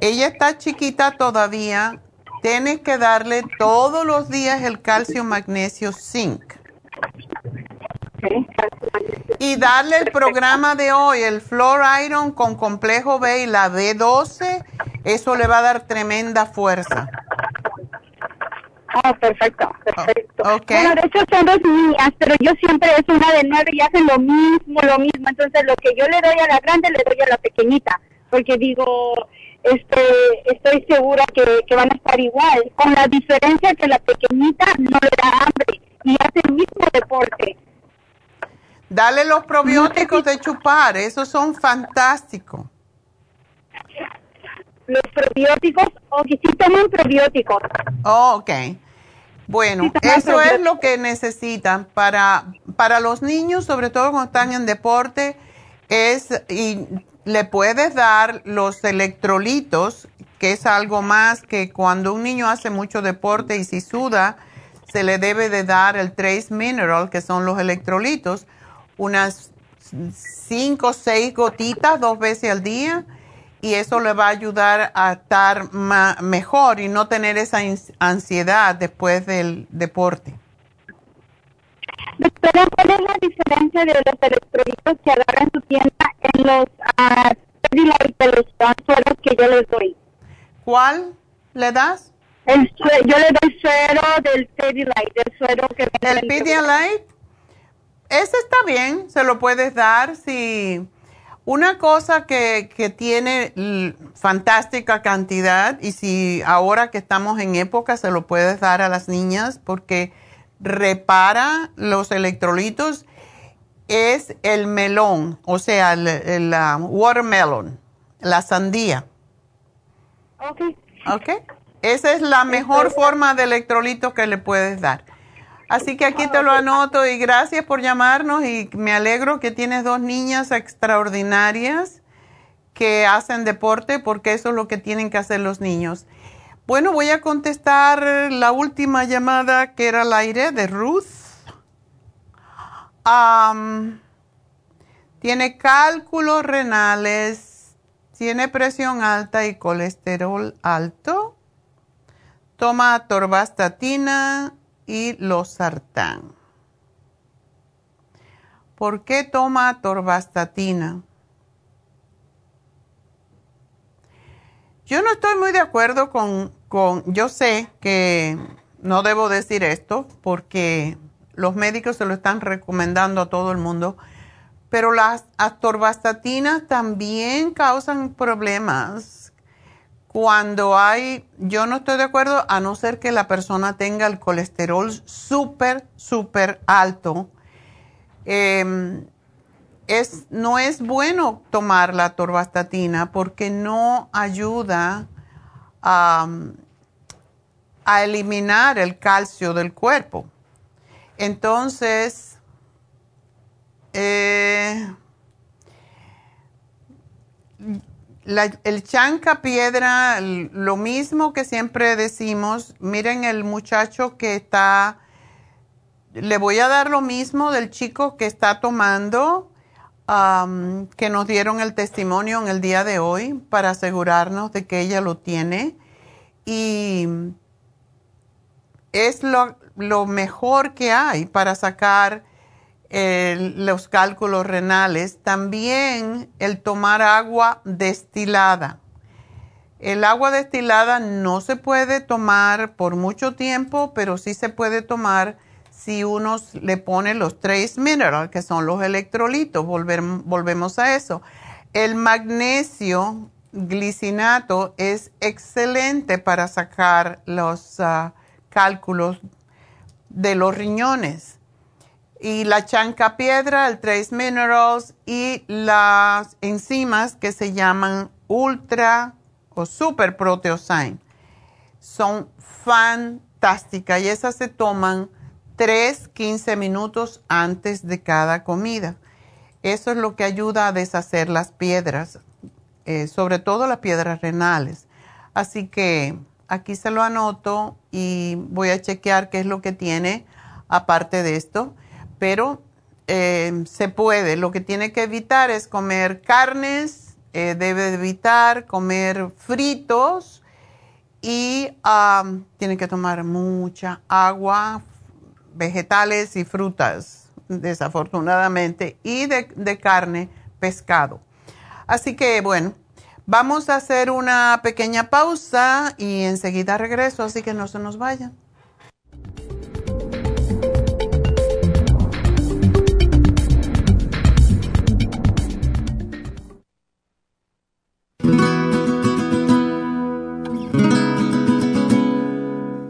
ella está chiquita todavía. Tienes que darle todos los días el calcio, magnesio, zinc. Y darle el programa de hoy, el Flor Iron con complejo B y la B12, eso le va a dar tremenda fuerza. Oh, perfecto, perfecto. Bueno, de hecho son dos niñas, pero yo siempre es una de nueve y hacen lo mismo, lo mismo. Entonces lo que yo le doy a la grande, le doy a la pequeñita, porque digo, este, estoy segura que, que van a estar igual, con la diferencia que la pequeñita no le da hambre y hace el mismo deporte. Dale los probióticos de chupar, esos son fantásticos. Los probióticos, o que sí toman probióticos. Oh, ok. Bueno, eso es lo que necesitan para, para los niños, sobre todo cuando están en deporte, es, y le puedes dar los electrolitos, que es algo más que cuando un niño hace mucho deporte y si suda, se le debe de dar el trace mineral, que son los electrolitos, unas cinco o seis gotitas dos veces al día y eso le va a ayudar a estar mejor y no tener esa ansiedad después del deporte. Doctora, ¿cuál es la diferencia de los electrolitos que agarran su tienda en los uh, de los sueros que yo les doy? ¿Cuál le das? El, yo le doy suero del Pedialyte, del suero que ¿El Pedialyte? Ese está bien, se lo puedes dar si... Una cosa que, que, tiene fantástica cantidad y si ahora que estamos en época se lo puedes dar a las niñas porque repara los electrolitos es el melón, o sea, el, watermelon, la sandía. Ok. Ok. Esa es la mejor forma de electrolito que le puedes dar. Así que aquí te lo anoto y gracias por llamarnos y me alegro que tienes dos niñas extraordinarias que hacen deporte porque eso es lo que tienen que hacer los niños. Bueno, voy a contestar la última llamada que era al aire de Ruth. tiene cálculos renales, tiene presión alta y colesterol alto. Toma torvastatina y losartán. ¿Por qué toma torvastatina? Yo no estoy muy de acuerdo con, con, yo sé que no debo decir esto porque los médicos se lo están recomendando a todo el mundo, pero las atorvastatinas también causan problemas cuando hay, yo no estoy de acuerdo a no ser que la persona tenga el colesterol súper, súper alto. Em, es, no es bueno tomar la torvastatina porque no ayuda a, eliminar el calcio del cuerpo. Entonces, eh, el chanca piedra, lo mismo que siempre decimos, miren el muchacho que está, le voy a dar lo mismo del chico que está tomando, que nos dieron el testimonio en el día de hoy para asegurarnos de que ella lo tiene. Y es lo, lo mejor que hay para sacar los cálculos renales, también el tomar agua destilada. El agua destilada no se puede tomar por mucho tiempo, pero sí se puede tomar si uno le pone los trace minerals, que son los electrolitos. volvemos a eso. El magnesio glicinato es excelente para sacar los ah, cálculos de los riñones y la chanca piedra, el Trace Minerals y las enzimas que se llaman Ultra o Super Proteosine. Son fantásticas y esas se toman 3, 15 minutos antes de cada comida. Eso es lo que ayuda a deshacer las piedras, eh, sobre todo las piedras renales. Así que aquí se lo anoto y voy a chequear qué es lo que tiene aparte de esto pero eh, se puede. Lo que tiene que evitar es comer carnes, eh, debe evitar comer fritos y tiene que tomar mucha agua, vegetales y frutas, desafortunadamente, y de, de carne, pescado. Así que bueno, vamos a hacer una pequeña pausa y enseguida regreso, así que no se nos vayan.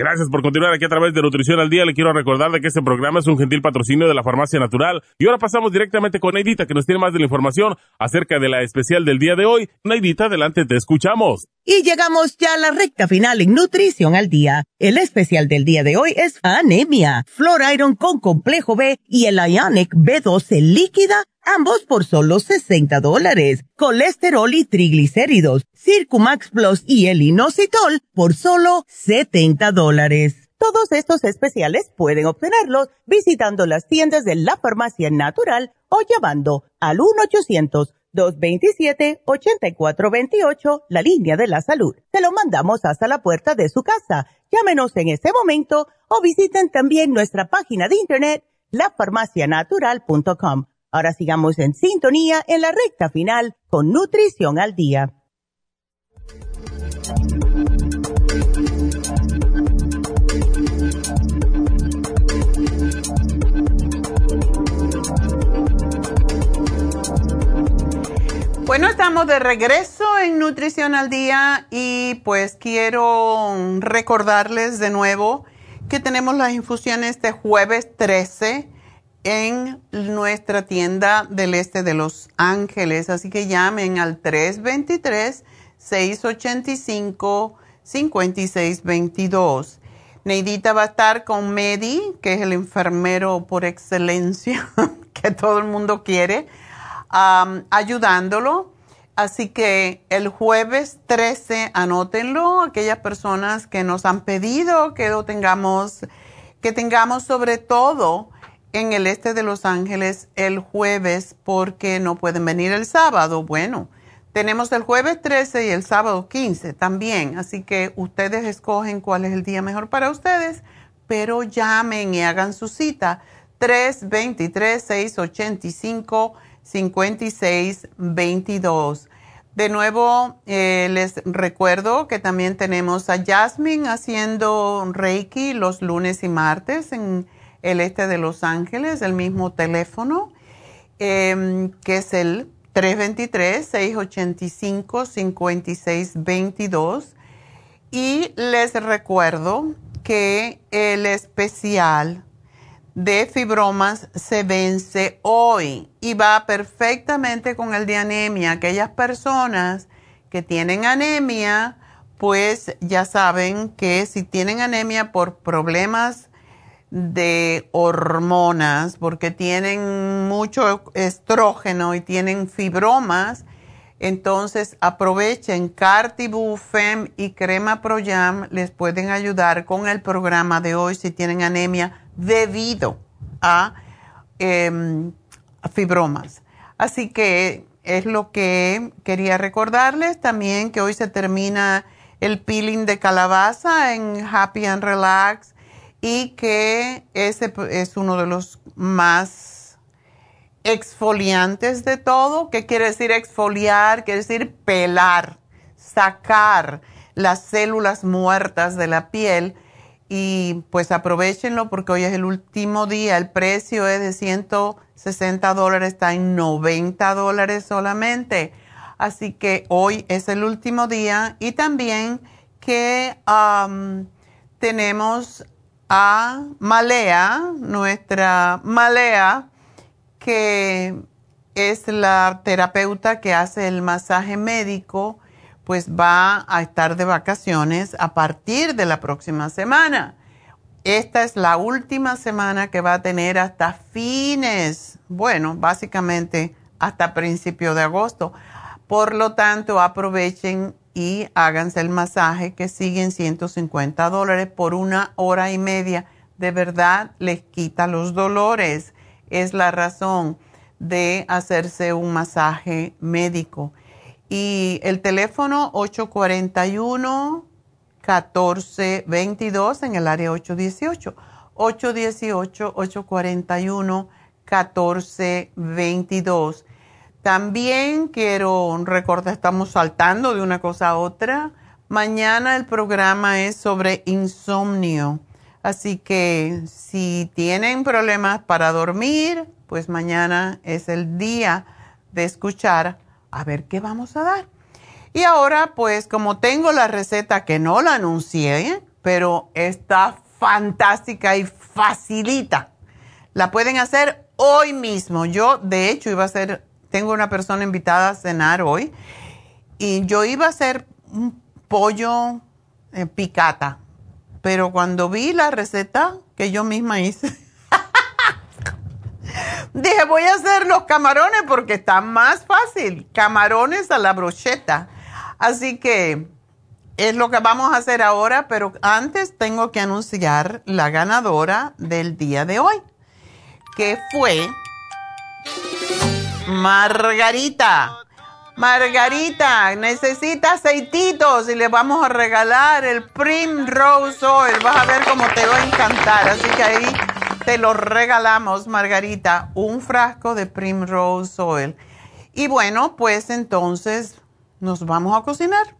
Gracias por continuar aquí a través de Nutrición al Día. Le quiero recordar de que este programa es un gentil patrocinio de la Farmacia Natural. Y ahora pasamos directamente con Neidita, que nos tiene más de la información acerca de la especial del día de hoy. Neidita, adelante, te escuchamos. Y llegamos ya a la recta final en Nutrición al Día. El especial del día de hoy es anemia, Flor Iron con complejo B y el Ionic B12 líquida ambos por solo 60 dólares. Colesterol y triglicéridos, Circumax Plus y el inositol por solo 70 dólares. Todos estos especiales pueden obtenerlos visitando las tiendas de la farmacia natural o llamando al 1-800-227-8428, la línea de la salud. Se lo mandamos hasta la puerta de su casa. Llámenos en este momento o visiten también nuestra página de internet, lafarmacianatural.com Ahora sigamos en sintonía en la recta final con Nutrición al Día. Bueno, estamos de regreso en Nutrición al Día y pues quiero recordarles de nuevo que tenemos las infusiones de jueves 13 en nuestra tienda del este de Los Ángeles. Así que llamen al 323-685-5622. Neidita va a estar con Medi, que es el enfermero por excelencia que todo el mundo quiere, ayudándolo. Así que el jueves 13, anótenlo, aquellas personas que nos han pedido que lo tengamos, que tengamos sobre todo en el este de Los Ángeles el jueves porque no pueden venir el sábado. Bueno, tenemos el jueves 13 y el sábado 15 también, así que ustedes escogen cuál es el día mejor para ustedes, pero llamen y hagan su cita 323-685-5622. De nuevo, eh, les recuerdo que también tenemos a Jasmine haciendo Reiki los lunes y martes en el este de Los Ángeles, el mismo teléfono, em, que es el 323-685-5622. Y les recuerdo que el especial de fibromas se vence hoy y va perfectamente con el de anemia. Aquellas personas que tienen anemia, pues ya saben que si tienen anemia por problemas de hormonas porque tienen mucho estrógeno y tienen fibromas, entonces aprovechen Cartibufem y Crema Proyam, les pueden ayudar con el programa de hoy si tienen anemia debido a, em, fibromas. Así que es lo que quería recordarles también que hoy se termina el peeling de calabaza en Happy and Relax y que ese es uno de los más exfoliantes de todo. ¿Qué quiere decir exfoliar? Quiere decir pelar, sacar las células muertas de la piel y pues aprovechenlo porque hoy es el último día. El precio es de 160 dólares, está en 90 dólares solamente. Así que hoy es el último día y también que tenemos a Malea, nuestra Malea, que es la terapeuta que hace el masaje médico, pues va a estar de vacaciones a partir de la próxima semana. Esta es la última semana que va a tener hasta fines, bueno, básicamente hasta principio de agosto. Por lo tanto, aprovechen y háganse el masaje que siguen 150 dólares por una hora y media. De verdad les quita los dolores. Es la razón de hacerse un masaje médico. Y el teléfono 841-1422 en el área 818. 818-841-1422. También quiero recordar, estamos saltando de una cosa a otra. Mañana el programa es sobre insomnio. Así que si tienen problemas para dormir, pues mañana es el día de escuchar a ver qué vamos a dar. Y ahora, pues como tengo la receta que no la anuncié, pero está fantástica y facilita, la pueden hacer hoy mismo. Yo, de hecho, iba a hacer tengo una persona invitada a cenar hoy y yo iba a hacer un pollo eh, picata, pero cuando vi la receta que yo misma hice, dije voy a hacer los camarones porque está más fácil, camarones a la brocheta. Así que es lo que vamos a hacer ahora, pero antes tengo que anunciar la ganadora del día de hoy, que fue Margarita. Margarita, necesita aceititos y le vamos a regalar el Primrose Oil. Vas a ver cómo te va a encantar. Así que ahí te lo regalamos, Margarita, un frasco de Primrose Oil. Y bueno, pues entonces nos vamos a cocinar.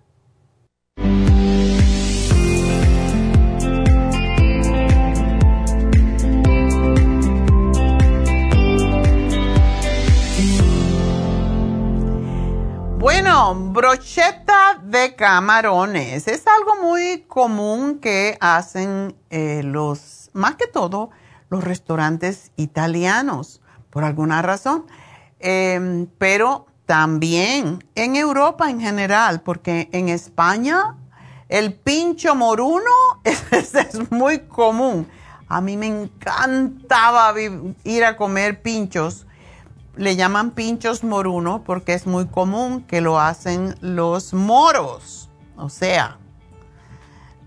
Bueno, brocheta de camarones. Es algo muy común que hacen eh, los, más que todo, los restaurantes italianos, por alguna razón. Em, pero también en Europa en general, porque en España el pincho moruno es, muy común. A mí me encantaba ir a comer pinchos. Le llaman pinchos moruno porque es muy común que lo hacen los moros, o sea,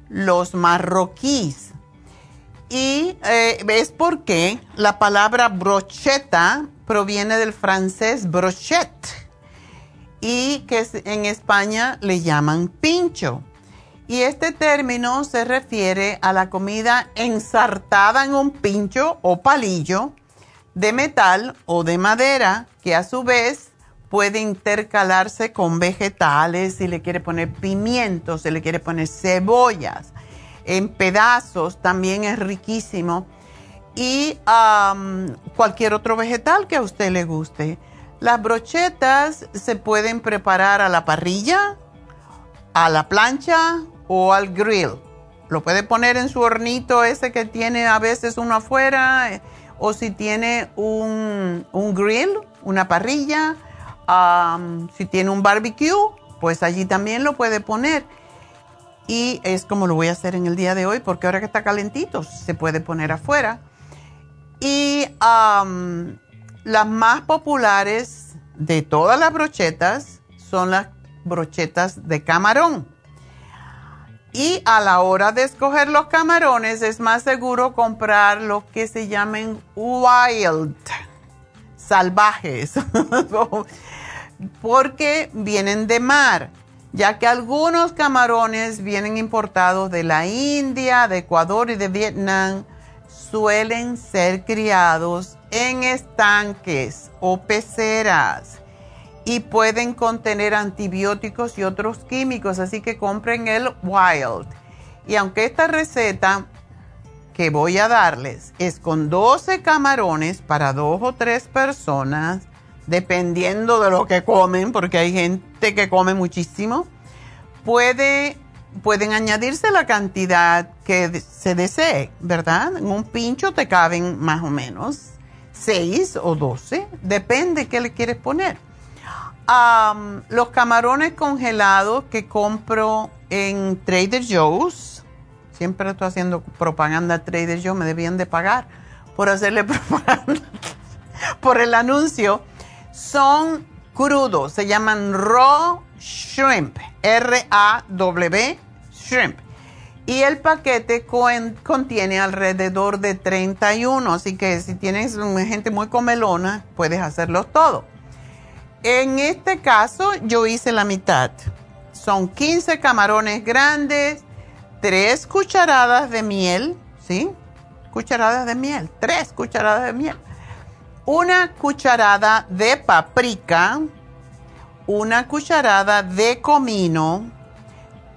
los marroquíes. Y eh, es porque la palabra brocheta proviene del francés brochette y que en España le llaman pincho. Y este término se refiere a la comida ensartada en un pincho o palillo de metal o de madera que a su vez puede intercalarse con vegetales, si le quiere poner pimientos, si le quiere poner cebollas, en pedazos, también es riquísimo. Y cualquier otro vegetal que a usted le guste. Las brochetas se pueden preparar a la parrilla, a la plancha o al grill. Lo puede poner en su hornito ese que tiene a veces uno afuera eh, o si tiene un, grill, una parrilla, si tiene un barbecue, pues allí también lo puede poner. Y es como lo voy a hacer en el día de hoy porque ahora que está calentito se puede poner afuera. Y las más populares de todas las brochetas son las brochetas de camarón. Y a la hora de escoger los camarones es más seguro comprar los que se llamen wild, salvajes, porque vienen de mar, ya que algunos camarones vienen importados de la India, de Ecuador y de Vietnam, suelen ser criados en estanques o peceras y pueden contener antibióticos y otros químicos, así que compren el Wild. Y aunque esta receta que voy a darles es con 12 camarones para dos o tres personas, dependiendo de lo que comen, porque hay gente que come muchísimo, puede, pueden añadirse la cantidad que se desee, ¿verdad? En un pincho te caben más o menos 6 o 12, depende qué le quieres poner los camarones congelados que compro en Trader Joe's, siempre estoy haciendo propaganda a Trader Joe's, me debían de pagar por hacerle propaganda por el anuncio, son crudos, se llaman raw shrimp, R-A-W, shrimp. Y el paquete contiene alrededor de 31, así que si tienes gente muy comelona, puedes hacerlo todo. En este caso yo hice la mitad. Son 15 camarones grandes, 3 cucharadas de miel, ¿sí? Cucharadas de miel, 3 cucharadas de miel. Una cucharada de paprika, una cucharada de comino,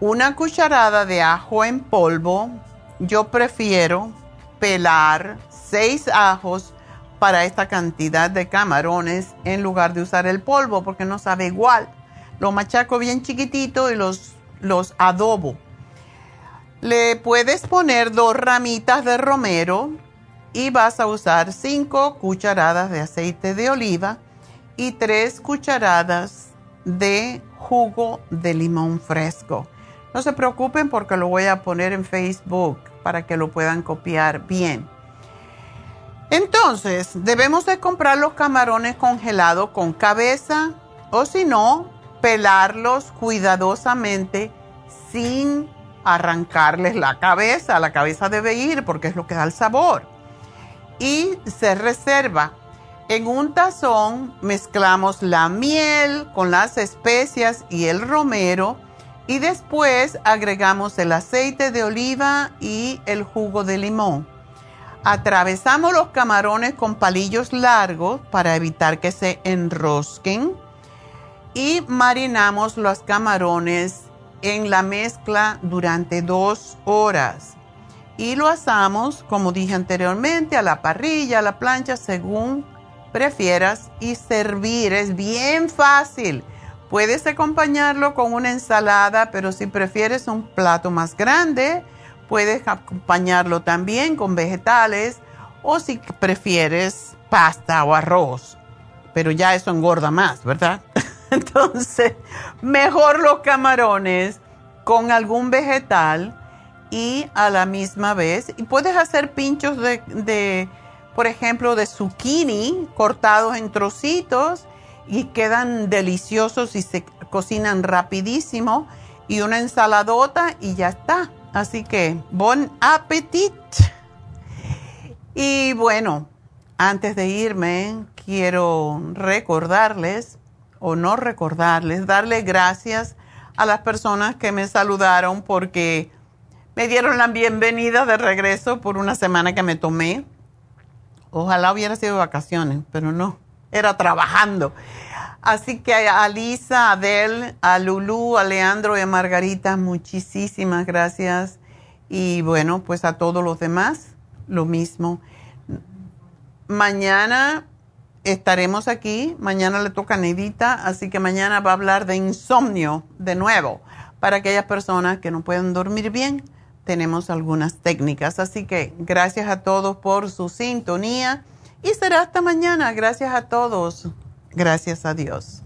una cucharada de ajo en polvo. Yo prefiero pelar 6 ajos para esta cantidad de camarones en lugar de usar el polvo porque no sabe igual. Lo machaco bien chiquitito y los, los adobo. Le puedes poner dos ramitas de romero y vas a usar cinco cucharadas de aceite de oliva y tres cucharadas de jugo de limón fresco. No se preocupen porque lo voy a poner en Facebook para que lo puedan copiar bien. Entonces, debemos de comprar los camarones congelados con cabeza o si no, pelarlos cuidadosamente sin arrancarles la cabeza. La cabeza debe ir porque es lo que da el sabor. Y se reserva. En un tazón mezclamos la miel con las especias y el romero y después agregamos el aceite de oliva y el jugo de limón Atravesamos los camarones con palillos largos para evitar que se enrosquen y marinamos los camarones en la mezcla durante dos horas. Y lo asamos, como dije anteriormente, a la parrilla, a la plancha, según prefieras. Y servir es bien fácil. Puedes acompañarlo con una ensalada, pero si prefieres un plato más grande, Puedes acompañarlo también con vegetales o si prefieres pasta o arroz, pero ya eso engorda más, ¿verdad? Entonces, mejor los camarones con algún vegetal y a la misma vez, y puedes hacer pinchos de, por ejemplo, de zucchini cortados en trocitos y quedan deliciosos y se cocinan rapidísimo y una ensaladota y ya está. Así que, bon appetit. Y bueno, antes de irme, quiero recordarles, o no recordarles, darle gracias a las personas que me saludaron porque me dieron la bienvenida de regreso por una semana que me tomé. Ojalá hubiera sido vacaciones, pero no, era trabajando. Así que a Lisa, a Adel, a Lulu, a Leandro y a Margarita, muchísimas gracias. Y bueno, pues a todos los demás, lo mismo. Mañana estaremos aquí, mañana le toca a Neidita, así que mañana va a hablar de insomnio de nuevo. Para aquellas personas que no pueden dormir bien, tenemos algunas técnicas. Así que gracias a todos por su sintonía y será hasta mañana. Gracias a todos. Gracias a Dios.